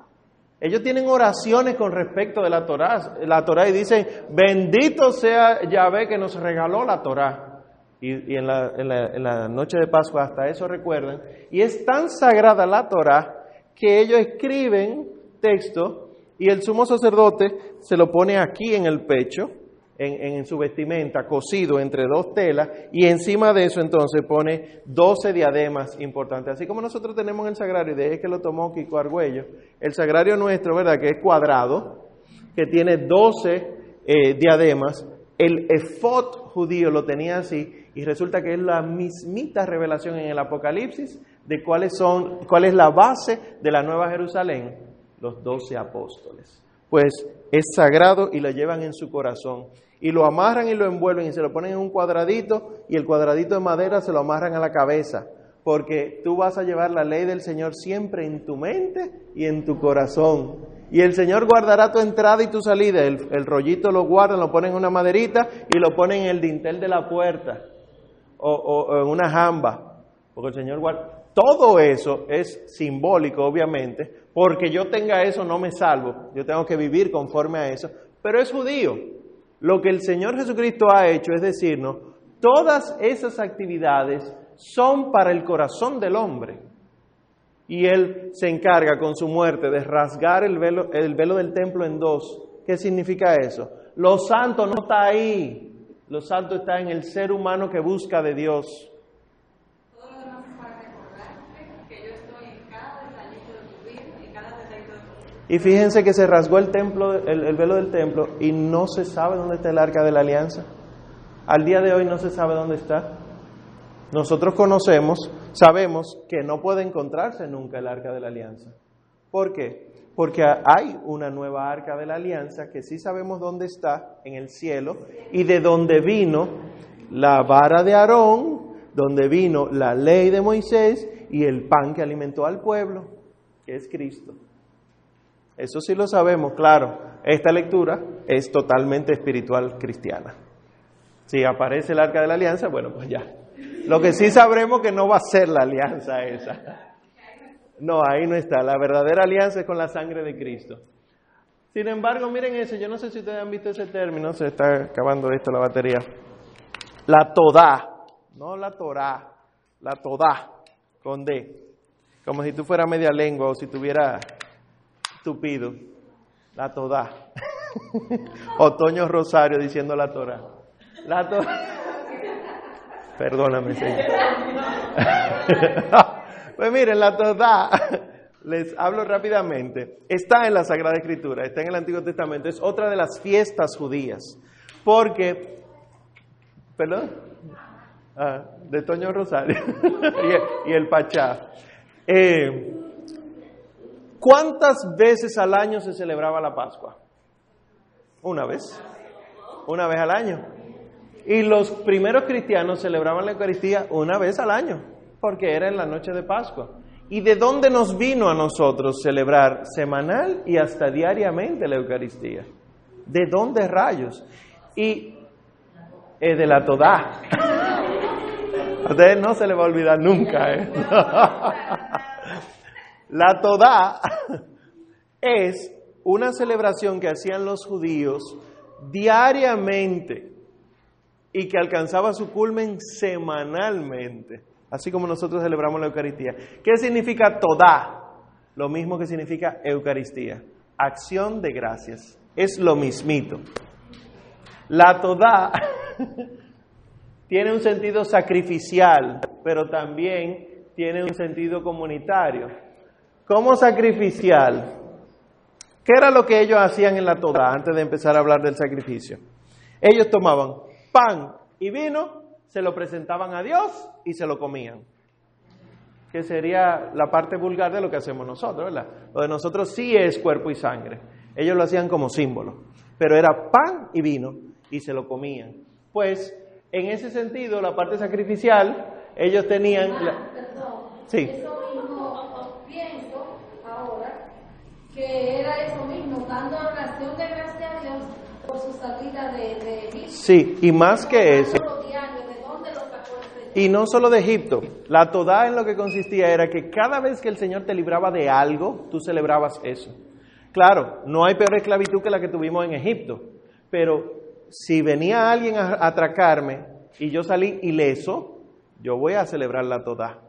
Ellos tienen oraciones con respecto de la Torah. La Torah y dicen, bendito sea Yahvé que nos regaló la Torah. Y, en, la, en, la, noche de Pascua hasta eso recuerdan. Y es tan sagrada la Torah que ellos escriben texto y el sumo sacerdote se lo pone aquí en el pecho en, su vestimenta, cosido entre dos telas, y encima de eso entonces pone 12 diademas importantes. Así como nosotros tenemos el sagrario, de que lo tomó Kiko Argüello, el sagrario nuestro, ¿verdad?, que es cuadrado, que tiene 12 eh, diademas, el efod judío lo tenía así, y resulta que es la mismita revelación en el Apocalipsis de cuáles son, cuál es la base de la Nueva Jerusalén, los doce apóstoles. Pues es sagrado y lo llevan en su corazón y lo amarran y lo envuelven y se lo ponen en un cuadradito y el cuadradito de madera se lo amarran a la cabeza, porque tú vas a llevar la ley del Señor siempre en tu mente y en tu corazón. Y el Señor guardará tu entrada y tu salida. El, rollito lo guardan, lo ponen en una maderita y lo ponen en el dintel de la puerta o, o en una jamba. Porque el Señor guarda. Todo eso es simbólico, obviamente, porque yo tenga eso no me salvo. Yo tengo que vivir conforme a eso. Pero es judío. Lo que el Señor Jesucristo ha hecho es decirnos, todas esas actividades son para el corazón del hombre. Y Él se encarga con su muerte de rasgar el velo, el velo del templo en dos. ¿Qué significa eso? Lo santo no está ahí. Lo santo está en el ser humano que busca de Dios. Y fíjense que se rasgó el, templo, el, velo del templo y no se sabe dónde está el arca de la alianza. Al día de hoy no se sabe dónde está. Nosotros conocemos, sabemos que no puede encontrarse nunca el arca de la alianza. ¿Por qué? Porque hay una nueva arca de la alianza que sí sabemos dónde está, en el cielo, y de donde vino la vara de Aarón, donde vino la ley de Moisés y el pan que alimentó al pueblo, que es Cristo. Eso sí lo sabemos, claro. Esta lectura es totalmente espiritual cristiana. Si aparece el arca de la alianza, bueno, pues ya. Lo que sí sabremos que no va a ser la alianza esa. No, ahí no está. La verdadera alianza es con la sangre de Cristo. Sin embargo, miren eso, yo no sé si ustedes han visto ese término, se está acabando esto la batería. La todá, no la torá, la todá, con D. Como si tú fueras media lengua o si tuviera Estúpido. La toda. Otoño Rosario diciendo la Torah. La Torah. Perdóname, Señor. pues miren, la toda. Les hablo rápidamente. Está en la Sagrada Escritura, está en el Antiguo Testamento. Es otra de las fiestas judías. Porque, perdón, ah, de Toño Rosario y, el, Pachá. Eh, ¿Cuántas veces al año se celebraba la Pascua? Una vez. Una vez al año. Y los primeros cristianos celebraban la Eucaristía una vez al año, porque era en la noche de Pascua. ¿Y de dónde nos vino a nosotros celebrar semanal y hasta diariamente la Eucaristía? ¿De dónde rayos? Y es de la Todá. A ustedes no se les va a olvidar nunca, ¿eh? La Todá es una celebración que hacían los judíos diariamente y que alcanzaba su culmen semanalmente, así como nosotros celebramos la Eucaristía. ¿Qué significa Todá? Lo mismo que significa Eucaristía, acción de gracias. Es lo mismito. La Todá tiene un sentido sacrificial, pero también tiene un sentido comunitario como sacrificial. ¿Qué era lo que ellos hacían en la Torah antes de empezar a hablar del sacrificio? Ellos tomaban pan y vino, se lo presentaban a Dios y se lo comían. Que sería la parte vulgar de lo que hacemos nosotros, ¿verdad? Lo de nosotros sí es cuerpo y sangre. Ellos lo hacían como símbolo. Pero era pan y vino y se lo comían. Pues en ese sentido, la parte sacrificial, ellos tenían. Sí que era eso mismo, dando oración de gracia a Dios por su salida de, Egipto. Sí, y más que eso. Y no solo de Egipto, la toda en lo que consistía era que cada vez que el Señor te libraba de algo, tú celebrabas eso. Claro, no hay peor esclavitud que la que tuvimos en Egipto, pero si venía alguien a atracarme y yo salí ileso, yo voy a celebrar la toda.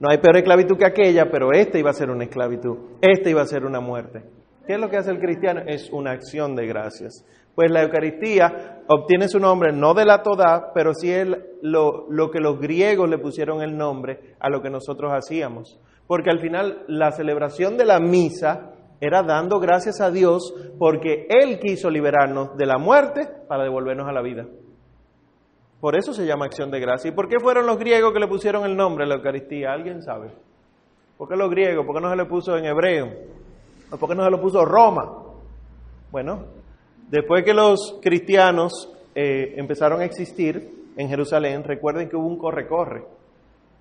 No hay peor esclavitud que aquella, pero esta iba a ser una esclavitud, esta iba a ser una muerte. ¿Qué es lo que hace el cristiano? Es una acción de gracias. Pues la Eucaristía obtiene su nombre no de la toda, pero sí es lo, lo que los griegos le pusieron el nombre a lo que nosotros hacíamos. Porque al final la celebración de la misa era dando gracias a Dios porque Él quiso liberarnos de la muerte para devolvernos a la vida. Por eso se llama acción de gracia. ¿Y por qué fueron los griegos que le pusieron el nombre a la Eucaristía? ¿Alguien sabe? ¿Por qué los griegos? ¿Por qué no se le puso en hebreo? ¿O por qué no se lo puso Roma? Bueno, después que los cristianos eh, empezaron a existir en Jerusalén, recuerden que hubo un corre-corre,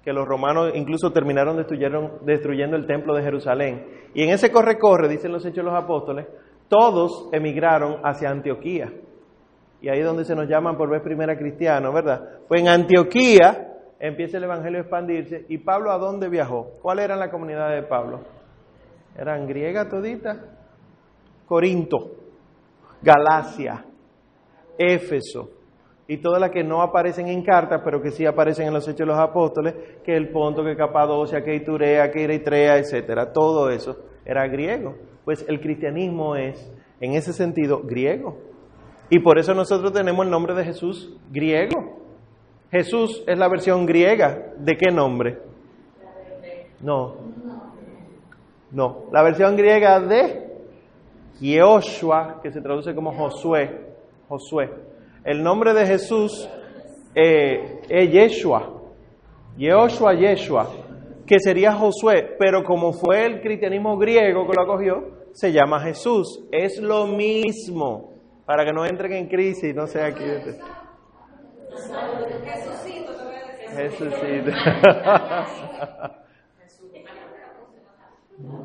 que los romanos incluso terminaron destruyendo el templo de Jerusalén. Y en ese corre-corre, dicen los hechos de los apóstoles, todos emigraron hacia Antioquía y ahí es donde se nos llaman por vez primera cristianos, ¿verdad? Pues en Antioquía empieza el Evangelio a expandirse. ¿Y Pablo a dónde viajó? ¿Cuál era la comunidad de Pablo? ¿Eran griega todita? Corinto, Galacia, Éfeso, y todas las que no aparecen en cartas, pero que sí aparecen en los Hechos de los Apóstoles, que el Ponto, que Capadocia, que Iturea, que Eritrea, etcétera. Todo eso era griego. Pues el cristianismo es, en ese sentido, griego. Y por eso nosotros tenemos el nombre de Jesús griego. Jesús es la versión griega. ¿De qué nombre? No. No. La versión griega de Yehoshua, que se traduce como Josué, Josué. El nombre de Jesús eh, es Yeshua, Yehoshua, Yeshua, que sería Josué, pero como fue el cristianismo griego que lo acogió, se llama Jesús. Es lo mismo, para que no entren en crisis, no sea aquí. Jesucito.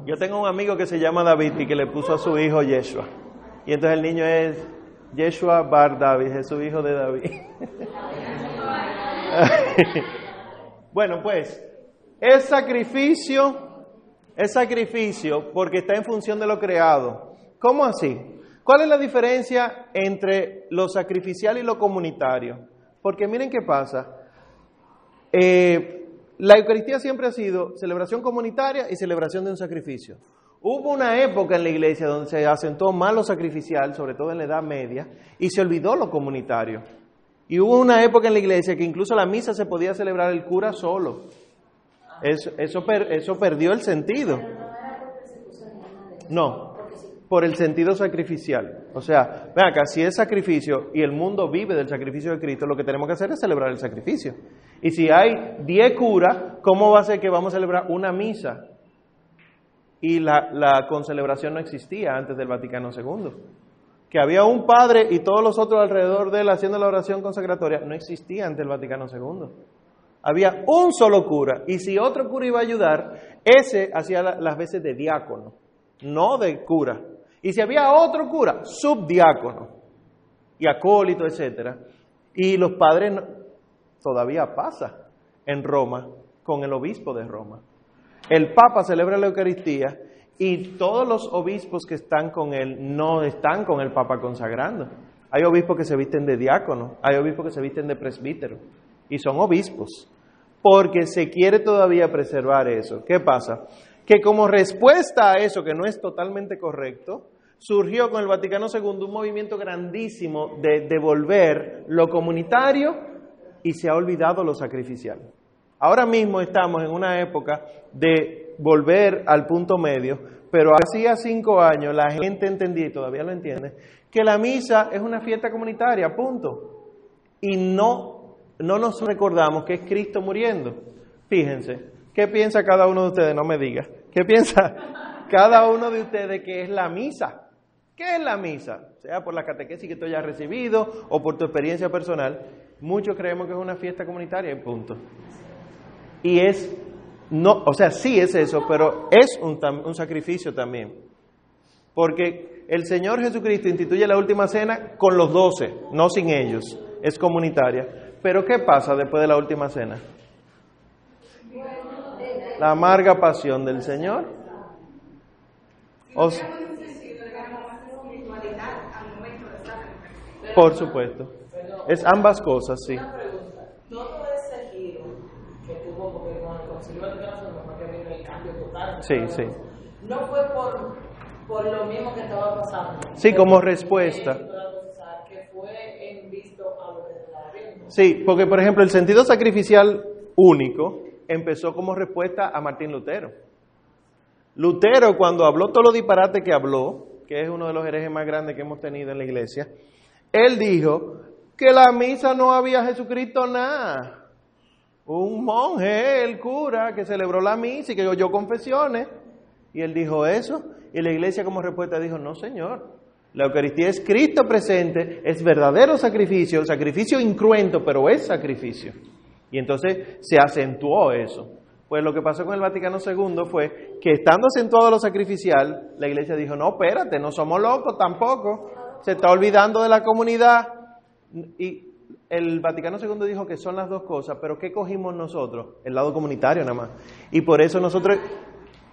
Yo tengo un amigo que se llama David y que le puso a su hijo Yeshua. Y entonces el niño es Yeshua Bar David, es su hijo de David. bueno, pues, es sacrificio, es sacrificio porque está en función de lo creado. ¿Cómo así? ¿Cuál es la diferencia entre lo sacrificial y lo comunitario? Porque miren qué pasa. Eh, la Eucaristía siempre ha sido celebración comunitaria y celebración de un sacrificio. Hubo una época en la iglesia donde se asentó más lo sacrificial, sobre todo en la Edad Media, y se olvidó lo comunitario. Y hubo una época en la iglesia que incluso la misa se podía celebrar el cura solo. Eso, eso, eso perdió el sentido. No, por el sentido sacrificial. O sea, vean acá, si es sacrificio y el mundo vive del sacrificio de Cristo, lo que tenemos que hacer es celebrar el sacrificio. Y si hay 10 curas, ¿cómo va a ser que vamos a celebrar una misa? Y la, la concelebración no existía antes del Vaticano II. Que había un padre y todos los otros alrededor de él haciendo la oración consagratoria, no existía antes del Vaticano II. Había un solo cura, y si otro cura iba a ayudar, ese hacía las veces de diácono, no de cura. Y si había otro cura, subdiácono y acólito, etcétera, y los padres todavía pasa en Roma con el obispo de Roma. El Papa celebra la Eucaristía y todos los obispos que están con él no están con el Papa consagrando. Hay obispos que se visten de diácono, hay obispos que se visten de presbítero y son obispos, porque se quiere todavía preservar eso. ¿Qué pasa? Que como respuesta a eso, que no es totalmente correcto, surgió con el Vaticano II un movimiento grandísimo de devolver lo comunitario y se ha olvidado lo sacrificial. Ahora mismo estamos en una época de volver al punto medio, pero hacía cinco años la gente entendía, y todavía lo entiende, que la misa es una fiesta comunitaria, punto. Y no, no nos recordamos que es Cristo muriendo. Fíjense, ¿qué piensa cada uno de ustedes? No me diga. ¿Qué piensa cada uno de ustedes que es la misa? ¿Qué es la misa? Sea por la catequesis que tú hayas recibido o por tu experiencia personal, muchos creemos que es una fiesta comunitaria, punto. Y es, no, o sea, sí es eso, pero es un, sacrificio también. Porque el Señor Jesucristo instituye la última cena con los doce, no sin ellos. Es comunitaria. Pero ¿qué pasa después de la última cena? La amarga pasión del Señor. O Por supuesto. Es ambas cosas, sí. Todo ese giro que tuvo, porque con el Concilio Vaticano II que vino el cambio total. Sí, sí. No fue por, por lo mismo que estaba pasando. Sí, como respuesta. Sí, porque por ejemplo el sentido sacrificial único empezó como respuesta a Martín Lutero. Lutero cuando habló todo lo disparate que habló, que es uno de los herejes más grandes que hemos tenido en la iglesia, él dijo que la misa no había Jesucristo nada. Un monje, el cura, que celebró la misa y que oyó confesiones. Y él dijo eso. Y la iglesia como respuesta dijo, no señor, la Eucaristía es Cristo presente, es verdadero sacrificio, sacrificio incruento, pero es sacrificio. Y entonces se acentuó eso. Pues lo que pasó con el Vaticano II fue que estando acentuado lo sacrificial, la iglesia dijo, no, espérate, no somos locos tampoco se está olvidando de la comunidad. Y el Vaticano II dijo que son las dos cosas, pero ¿qué cogimos nosotros? El lado comunitario nada más. Y por eso nosotros,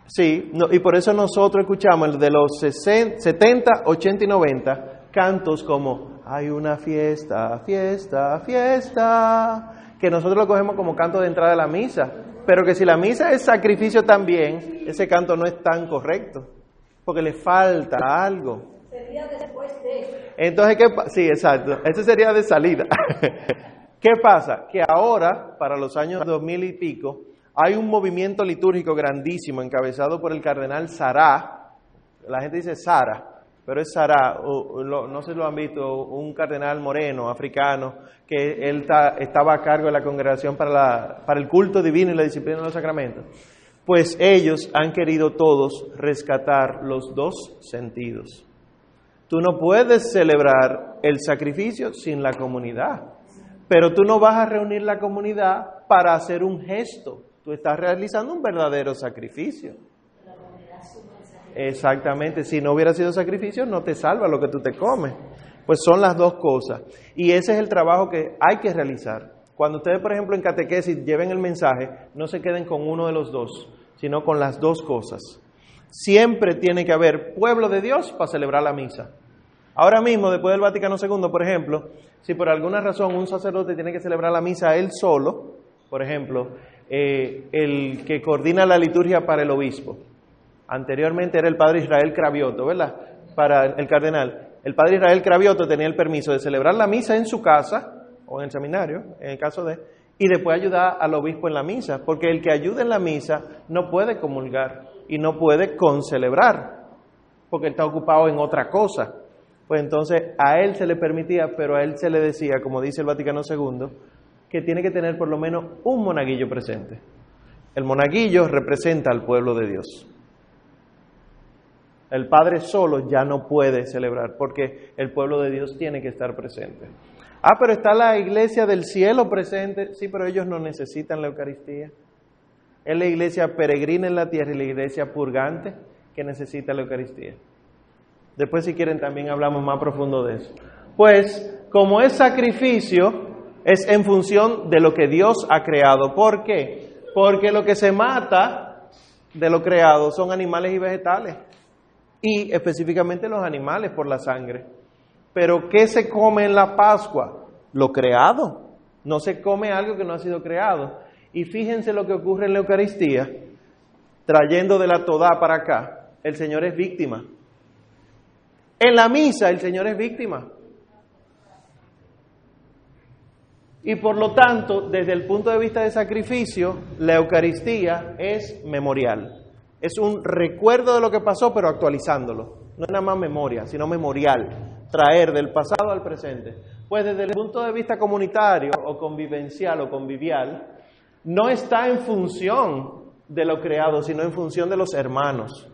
sí, y por eso nosotros escuchamos de los 70, 80 y 90 cantos como hay una fiesta, fiesta, fiesta, que nosotros lo cogemos como canto de entrada a la misa, pero que si la misa es sacrificio también, ese canto no es tan correcto, porque le falta algo. Entonces, ¿qué Sí, exacto. Ese sería de salida. ¿Qué pasa? Que ahora, para los años 2000 y pico, hay un movimiento litúrgico grandísimo encabezado por el cardenal Sará. La gente dice Sara, pero es Sará, no sé si lo han visto, un cardenal moreno, africano, que él estaba a cargo de la congregación para, la, para el culto divino y la disciplina de los sacramentos. Pues ellos han querido todos rescatar los dos sentidos. Tú no puedes celebrar el sacrificio sin la comunidad, pero tú no vas a reunir la comunidad para hacer un gesto. Tú estás realizando un verdadero sacrificio. Exactamente, si no hubiera sido sacrificio, no te salva lo que tú te comes. Pues son las dos cosas. Y ese es el trabajo que hay que realizar. Cuando ustedes, por ejemplo, en catequesis lleven el mensaje, no se queden con uno de los dos, sino con las dos cosas. Siempre tiene que haber pueblo de Dios para celebrar la misa. Ahora mismo, después del Vaticano II, por ejemplo, si por alguna razón un sacerdote tiene que celebrar la misa él solo, por ejemplo, eh, el que coordina la liturgia para el obispo, Anteriormente era el padre Israel Cravioto, ¿verdad? Para el cardenal. El padre Israel Cravioto tenía el permiso de celebrar la misa en su casa o en el seminario, en el caso de, y después ayudar al obispo en la misa, porque el que ayuda en la misa no puede comulgar y no puede concelebrar, porque está ocupado en otra cosa. Pues entonces a él se le permitía, pero a él se le decía, como dice el Vaticano II, que tiene que tener por lo menos un monaguillo presente. El monaguillo representa al pueblo de Dios. El Padre solo ya no puede celebrar porque el pueblo de Dios tiene que estar presente. Ah, pero está la iglesia del cielo presente. Sí, pero ellos no necesitan la Eucaristía. Es la iglesia peregrina en la tierra y la iglesia purgante que necesita la Eucaristía. Después, si quieren, también hablamos más profundo de eso. Pues, como es sacrificio, es en función de lo que Dios ha creado. ¿Por qué? Porque lo que se mata de lo creado son animales y vegetales y específicamente los animales por la sangre. Pero ¿qué se come en la Pascua? Lo creado. No se come algo que no ha sido creado. Y fíjense lo que ocurre en la Eucaristía, trayendo de la toda para acá, el Señor es víctima. En la misa el Señor es víctima. Y por lo tanto, desde el punto de vista de sacrificio, la Eucaristía es memorial. Es un recuerdo de lo que pasó, pero actualizándolo. No es nada más memoria, sino memorial. Traer del pasado al presente. Pues desde el punto de vista comunitario o convivencial o convivial, no está en función de lo creado, sino en función de los hermanos.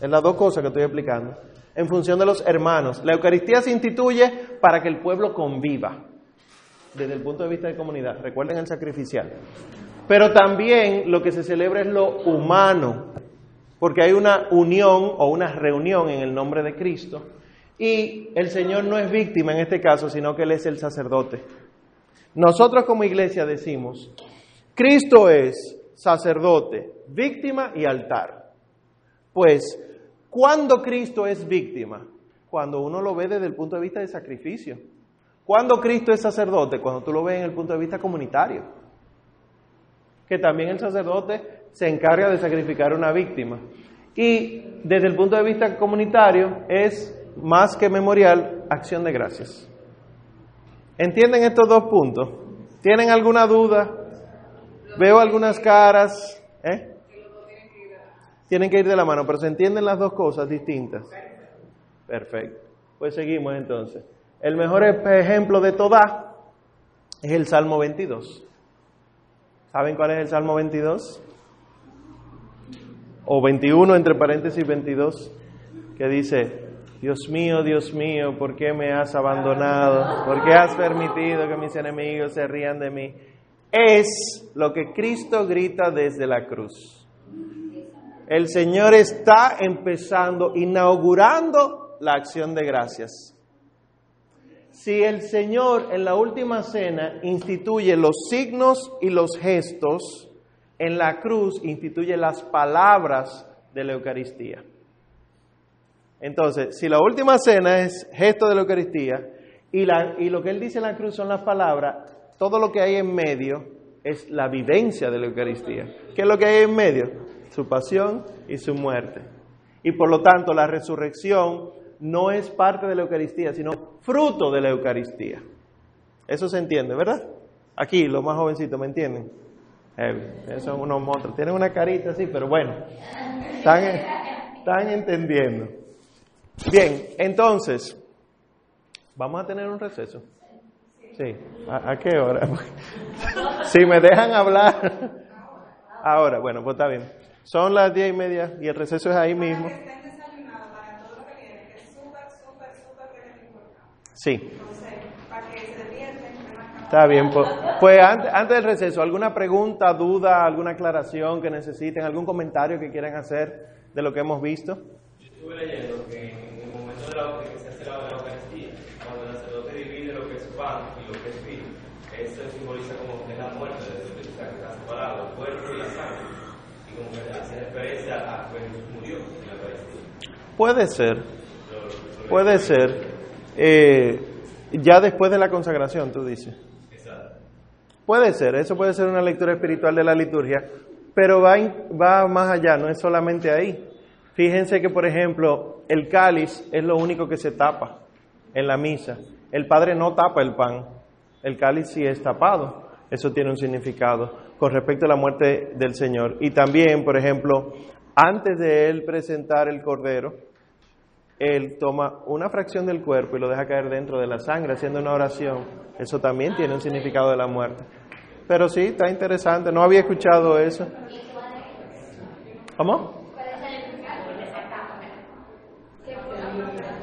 Es las dos cosas que estoy explicando. En función de los hermanos. La Eucaristía se instituye para que el pueblo conviva, desde el punto de vista de comunidad. Recuerden el sacrificial. Pero también lo que se celebra es lo humano, porque hay una unión o una reunión en el nombre de Cristo y el Señor no es víctima en este caso, sino que Él es el sacerdote. Nosotros como iglesia decimos, Cristo es sacerdote, víctima y altar. Pues, ¿cuándo Cristo es víctima? Cuando uno lo ve desde el punto de vista de sacrificio. ¿Cuándo Cristo es sacerdote? Cuando tú lo ves en el punto de vista comunitario. Que también el sacerdote se encarga de sacrificar una víctima. Y desde el punto de vista comunitario es más que memorial, acción de gracias. ¿Entienden estos dos puntos? ¿Tienen alguna duda? Veo algunas caras. ¿eh? Tienen que ir de la mano, pero se entienden las dos cosas distintas. Perfecto. Pues seguimos entonces. El mejor ejemplo de toda es el Salmo 22. ¿Saben cuál es el Salmo 22? o 21 entre paréntesis 22, que dice, Dios mío, Dios mío, ¿por qué me has abandonado? ¿Por qué has permitido que mis enemigos se rían de mí? Es lo que Cristo grita desde la cruz. El Señor está empezando, inaugurando la acción de gracias. Si el Señor en la última cena instituye los signos y los gestos, en la cruz instituye las palabras de la Eucaristía. Entonces, si la última cena es gesto de la Eucaristía y, lo que él dice en la cruz son las palabras, todo lo que hay en medio es la vivencia de la Eucaristía. ¿Qué es lo que hay en medio? Su pasión y su muerte. Y por lo tanto, la resurrección no es parte de la Eucaristía, sino fruto de la Eucaristía. Eso se entiende, ¿verdad? Aquí, los más jovencitos, ¿me entienden? esos son unos monstruos. Tienen una carita así, pero bueno, están, están entendiendo. Bien, entonces, ¿vamos a tener un receso? Sí. ¿A, a qué hora? si me dejan hablar. Ahora, bueno, pues está bien. Son las diez y media y el receso es ahí mismo. Sí. Está bien, pues, pues antes, antes, del receso, ¿alguna pregunta, duda, alguna aclaración que necesiten, algún comentario que quieran hacer de lo que hemos visto? Yo estuve leyendo que en el momento de la, que se hace la, la Eucaristía, cuando el sacerdote divide lo que es pan y lo que es vino, eso simboliza como que es la muerte de Jesús, o sea, que está separado el cuerpo y la sangre, Puede ser, puede ser. Eh, ya después de la consagración, tú dices. Puede ser, eso puede ser una lectura espiritual de la liturgia, pero va, va más allá, no es solamente ahí. Fíjense que, por ejemplo, el cáliz es lo único que se tapa en la misa. El Padre no tapa el pan, el cáliz sí es tapado. Eso tiene un significado con respecto a la muerte del Señor. Y también, por ejemplo, antes de Él presentar el Cordero, Él toma una fracción del cuerpo y lo deja caer dentro de la sangre, haciendo una oración. Eso también tiene un significado de la muerte. Pero sí, está interesante. No había escuchado eso. ¿Cómo?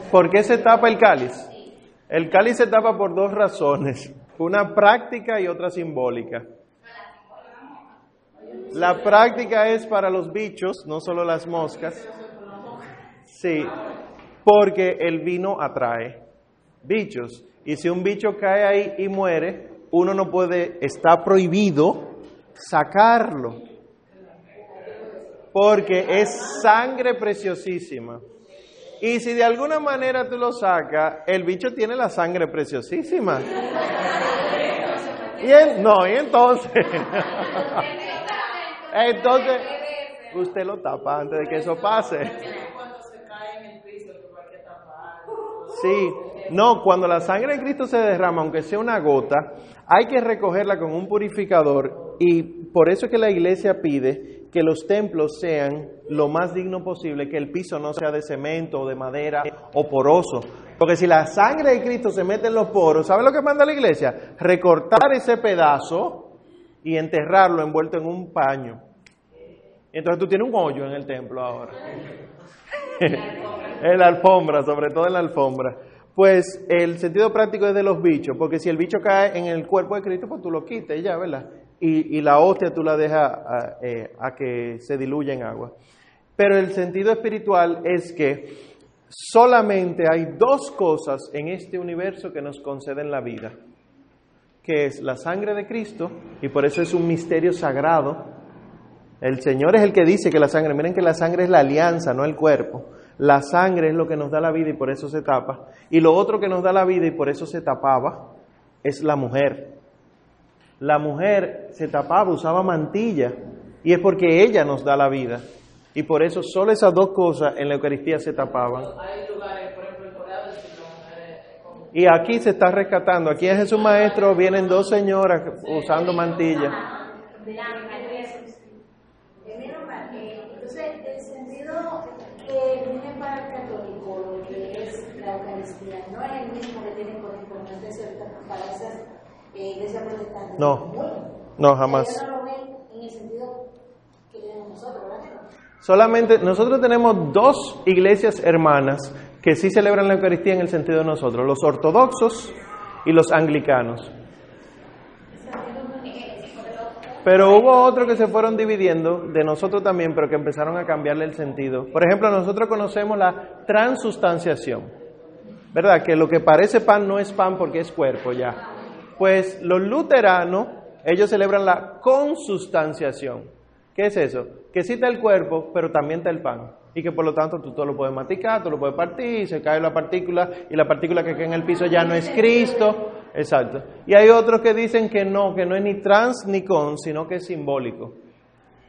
¿Por qué se tapa el cáliz? El cáliz se tapa por dos razones, una práctica y otra simbólica. La práctica es para los bichos, no solo las moscas. Sí, porque el vino atrae bichos. Y si un bicho cae ahí y muere, uno no puede, está prohibido sacarlo. Porque es sangre preciosísima. Y si de alguna manera tú lo sacas, el bicho tiene la sangre preciosísima. Y no, y entonces, entonces, usted lo tapa antes de que eso pase. Sí, no, cuando la sangre de Cristo se derrama, aunque sea una gota, hay que recogerla con un purificador y por eso es que la iglesia pide que los templos sean lo más digno posible, que el piso no sea de cemento o de madera o poroso. Porque si la sangre de Cristo se mete en los poros, ¿sabe lo que manda la iglesia? Recortar ese pedazo y enterrarlo envuelto en un paño. Entonces tú tienes un hoyo en el templo ahora. en la alfombra, sobre todo en la alfombra. Pues el sentido práctico es de los bichos, porque si el bicho cae en el cuerpo de Cristo, pues tú lo quitas y ya, ¿verdad? Y, y la hostia tú la dejas eh, a que se diluya en agua. Pero el sentido espiritual es que solamente hay dos cosas en este universo que nos conceden la vida, que es la sangre de Cristo, y por eso es un misterio sagrado. El Señor es el que dice que la sangre, miren que la sangre es la alianza, no el cuerpo. La sangre es lo que nos da la vida y por eso se tapa. Y lo otro que nos da la vida y por eso se tapaba es la mujer. La mujer se tapaba, usaba mantilla y es porque ella nos da la vida. Y por eso solo esas dos cosas en la Eucaristía se tapaban. Y aquí se está rescatando. Aquí en Jesús Maestro vienen dos señoras usando mantilla. No. No, jamás. Solamente nosotros tenemos dos iglesias hermanas que sí celebran la Eucaristía en el sentido de nosotros, los ortodoxos y los anglicanos. Pero hubo otros que se fueron dividiendo, de nosotros también, pero que empezaron a cambiarle el sentido. Por ejemplo, nosotros conocemos la transustanciación, ¿verdad? Que lo que parece pan no es pan porque es cuerpo ya. Pues los luteranos, ellos celebran la consustanciación. ¿Qué es eso? Que sí está el cuerpo, pero también está el pan. Y que por lo tanto tú todo lo puedes masticar, tú lo puedes partir, se cae la partícula y la partícula que queda en el piso ya no es Cristo. Exacto. Y hay otros que dicen que no, que no es ni trans ni con, sino que es simbólico.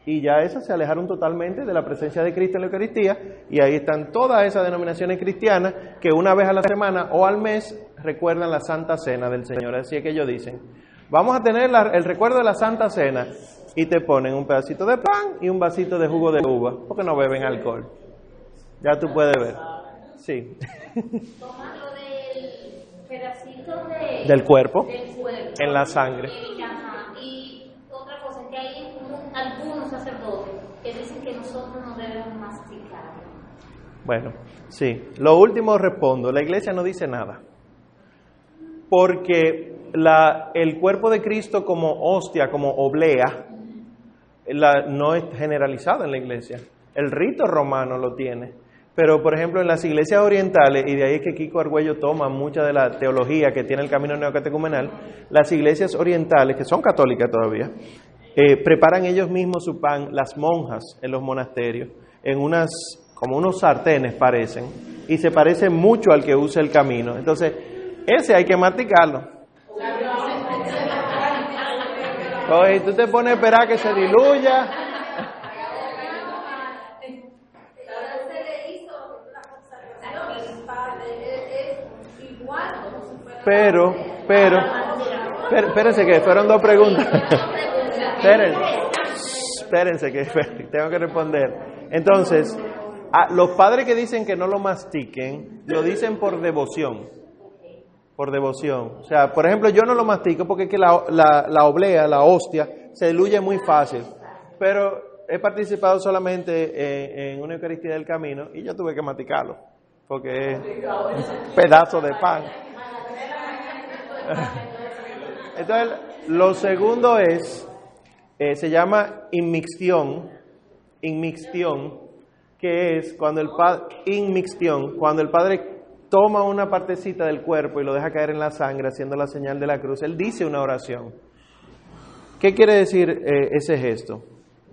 Y ya esas se alejaron totalmente de la presencia de Cristo en la Eucaristía. Y ahí están todas esas denominaciones cristianas que una vez a la semana o al mes recuerdan la Santa Cena del Señor. Así es que ellos dicen, vamos a tener el recuerdo de la Santa Cena. Y te ponen un pedacito de pan y un vasito de jugo de uva, porque no beben alcohol. Ya tú puedes ver. Sí. Pedacito de, Del cuerpo. del cuerpo. En la sangre. Y, otra cosa, que hay un- algunos sacerdotes que dicen que nosotros no debemos masticar. Bueno, sí. Lo último respondo. La iglesia no dice nada. Porque la, el cuerpo de Cristo como hostia, como oblea, la- no es generalizado en la iglesia. El rito romano lo tiene. Pero, por ejemplo, en las iglesias orientales, y de ahí es que Kiko Argüello toma mucha de la teología que tiene el camino neocatecumenal, las iglesias orientales, que son católicas todavía, eh, preparan ellos mismos su pan, las monjas en los monasterios, en unas, como unos sartenes parecen, y se parece mucho al que usa el camino. Entonces, ese hay que masticarlo. Oye, tú te pones a esperar que se diluya. Pero, pero, pero, espérense que fueron dos preguntas. Espérense, espérense que tengo que responder. Entonces, a los padres que dicen que no lo mastiquen, lo dicen por devoción. Por devoción. O sea, por ejemplo, yo no lo mastico porque es que la, la, la oblea, la hostia, se diluye muy fácil. Pero he participado solamente en, una Eucaristía del Camino y yo tuve que masticarlo. Porque es pedazo de pan. Entonces, lo segundo es, eh, se llama inmixtión, inmixtión, que es cuando el padre, inmixtión, cuando el padre toma una partecita del cuerpo y lo deja caer en la sangre haciendo la señal de la cruz, él dice una oración. ¿Qué quiere decir eh, ese gesto?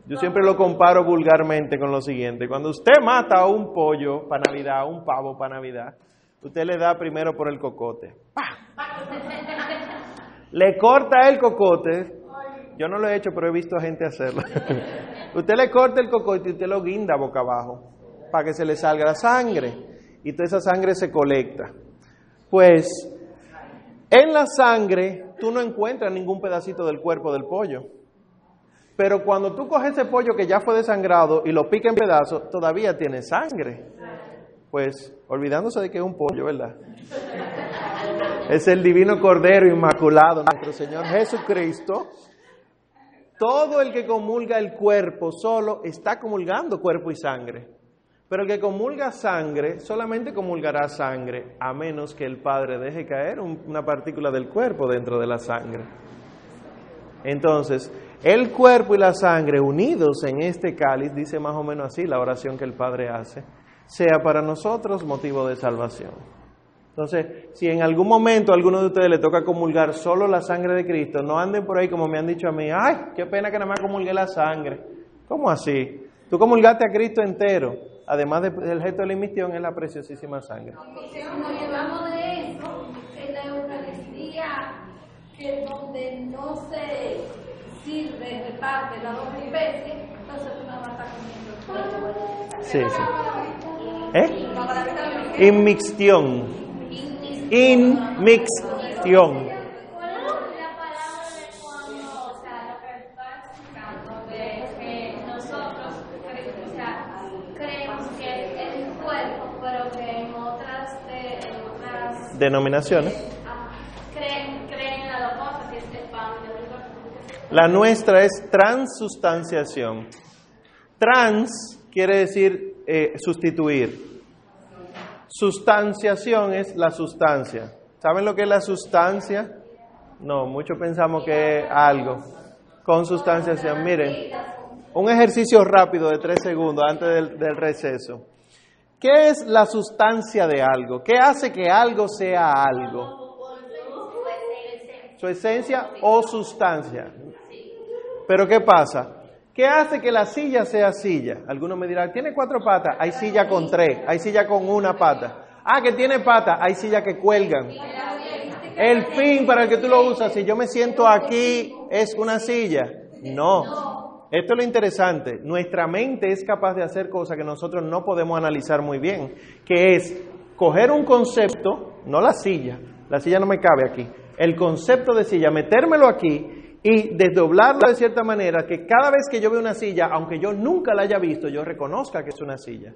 Yo siempre lo comparo vulgarmente con lo siguiente. Cuando usted mata a un pollo para Navidad, un pavo para Navidad, usted le da primero por el cocote. ¡Pah! Le corta el cocote. Yo no lo he hecho, pero he visto a gente hacerlo. usted le corta el cocote y usted lo guinda boca abajo para que se le salga la sangre. Y toda esa sangre se colecta. Pues en la sangre tú no encuentras ningún pedacito del cuerpo del pollo. Pero cuando tú coges ese pollo que ya fue desangrado y lo pica en pedazos, todavía tiene sangre. Pues olvidándose de que es un pollo, ¿verdad? Es el divino Cordero Inmaculado, nuestro Señor Jesucristo. Todo el que comulga el cuerpo solo está comulgando cuerpo y sangre. Pero el que comulga sangre solamente comulgará sangre, a menos que el Padre deje caer un- una partícula del cuerpo dentro de la sangre. Entonces, el cuerpo y la sangre unidos en este cáliz, dice más o menos así la oración que el Padre hace, sea para nosotros motivo de salvación. Entonces, si en algún momento a alguno de ustedes le toca comulgar solo la sangre de Cristo, no anden por ahí como me han dicho a mí, ay, qué pena que nada más comulgué la sangre. ¿Cómo así? Tú comulgaste a Cristo entero, además de- del gesto de la inmisión, es la preciosísima sangre. Si nos llevamos de eso, en la Eucaristía, que donde no se sirve, reparte las dos especies, entonces tú no vas a estar comiendo. Sí, sí. ¿Eh? Inmixtión. Inmixtión. ¿Cuál es la palabra de cuando, o sea, lo que está explicando de que nosotros, cre- o sea, creemos que es el cuerpo, pero que en otras, de, en otras Denominaciones. creen, creen en las dos cosas, que es el pan cuerpo. La nuestra es transustanciación. Trans quiere decir eh, sustituir. Sustanciación es la sustancia. ¿Saben lo que es la sustancia? No, muchos pensamos que es algo. Consustanciación. Miren, un ejercicio rápido de tres segundos antes del, del receso. ¿Qué es la sustancia de algo? ¿Qué hace que algo sea algo? Su esencia o sustancia. Pero ¿qué pasa? ¿Qué hace que la silla sea silla? Algunos me dirán, tiene cuatro patas, hay silla con tres, hay silla con una pata. Ah, que tiene pata, hay silla que cuelgan. El fin para el que tú lo usas, si yo me siento aquí, es una silla. No. Esto es lo interesante. Nuestra mente es capaz de hacer cosas que nosotros no podemos analizar muy bien, que es coger un concepto, no la silla, la silla no me cabe aquí, el concepto de silla, metérmelo aquí y desdoblarlo de cierta manera que cada vez que yo veo una silla, aunque yo nunca la haya visto, yo reconozca que es una silla.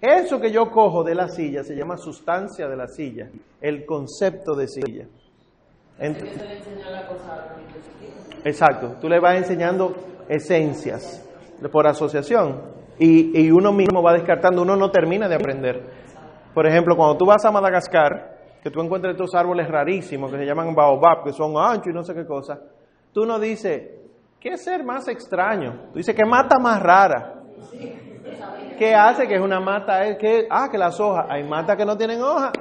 Eso que yo cojo de la silla se llama sustancia de la silla, el concepto de silla. Ent- Yo te le enseño la cosa a los niños chiquitos. Exacto, tú le vas enseñando esencias por asociación y, y uno mismo va descartando, uno no termina de aprender. Por ejemplo, cuando tú vas a Madagascar, que tú encuentras estos árboles rarísimos que se llaman baobab, que son anchos y no sé qué cosa, tú no dices, ¿qué ser más extraño? Tú dices, ¿qué mata más rara? ¿Qué hace que es una mata? Que, ah, que las hojas, hay matas que no tienen hojas.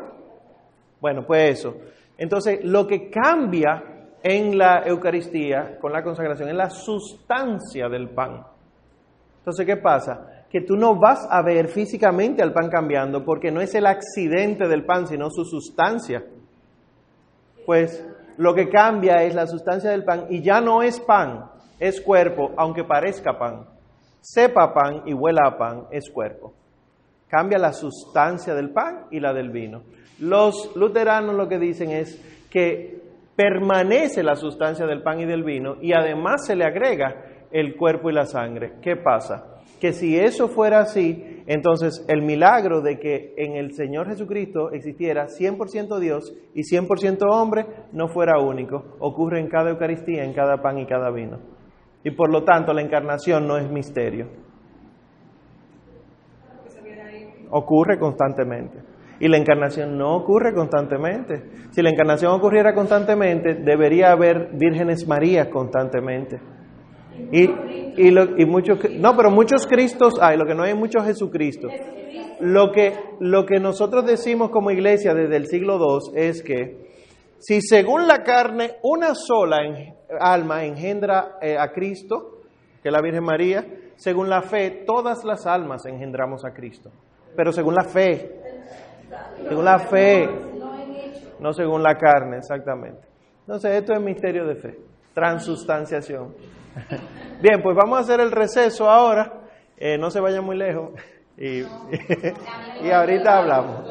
Bueno, pues eso. Entonces, lo que cambia en la Eucaristía con la consagración es la sustancia del pan. Entonces, ¿qué pasa? Que tú no vas a ver físicamente al pan cambiando porque no es el accidente del pan, sino su sustancia. Pues lo que cambia es la sustancia del pan y ya no es pan, es cuerpo, aunque parezca pan. Sepa pan y huela a pan, es cuerpo. Cambia la sustancia del pan y la del vino. Los luteranos lo que dicen es que permanece la sustancia del pan y del vino y además se le agrega el cuerpo y la sangre. ¿Qué pasa? Que si eso fuera así, entonces el milagro de que en el Señor Jesucristo existiera 100% Dios y 100% hombre no fuera único. Ocurre en cada Eucaristía, en cada pan y cada vino. Y por lo tanto la encarnación no es misterio. Ocurre constantemente. Y la encarnación no ocurre constantemente. Si la encarnación ocurriera constantemente, debería haber vírgenes Marías constantemente. Y, y, lo- muchos, no, pero muchos Cristos hay, lo que no hay muchos Jesucristo. Lo que, lo que nosotros decimos como iglesia desde el siglo II es que si según la carne una sola alma engendra eh, a Cristo, que es la Virgen María, según la fe todas las almas engendramos a Cristo. Pero según la fe, según la fe, no según la carne, exactamente. Entonces esto es misterio de fe, transustanciación. Bien, pues vamos a hacer el receso ahora, Eh, no se vayan muy lejos y, y ahorita hablamos.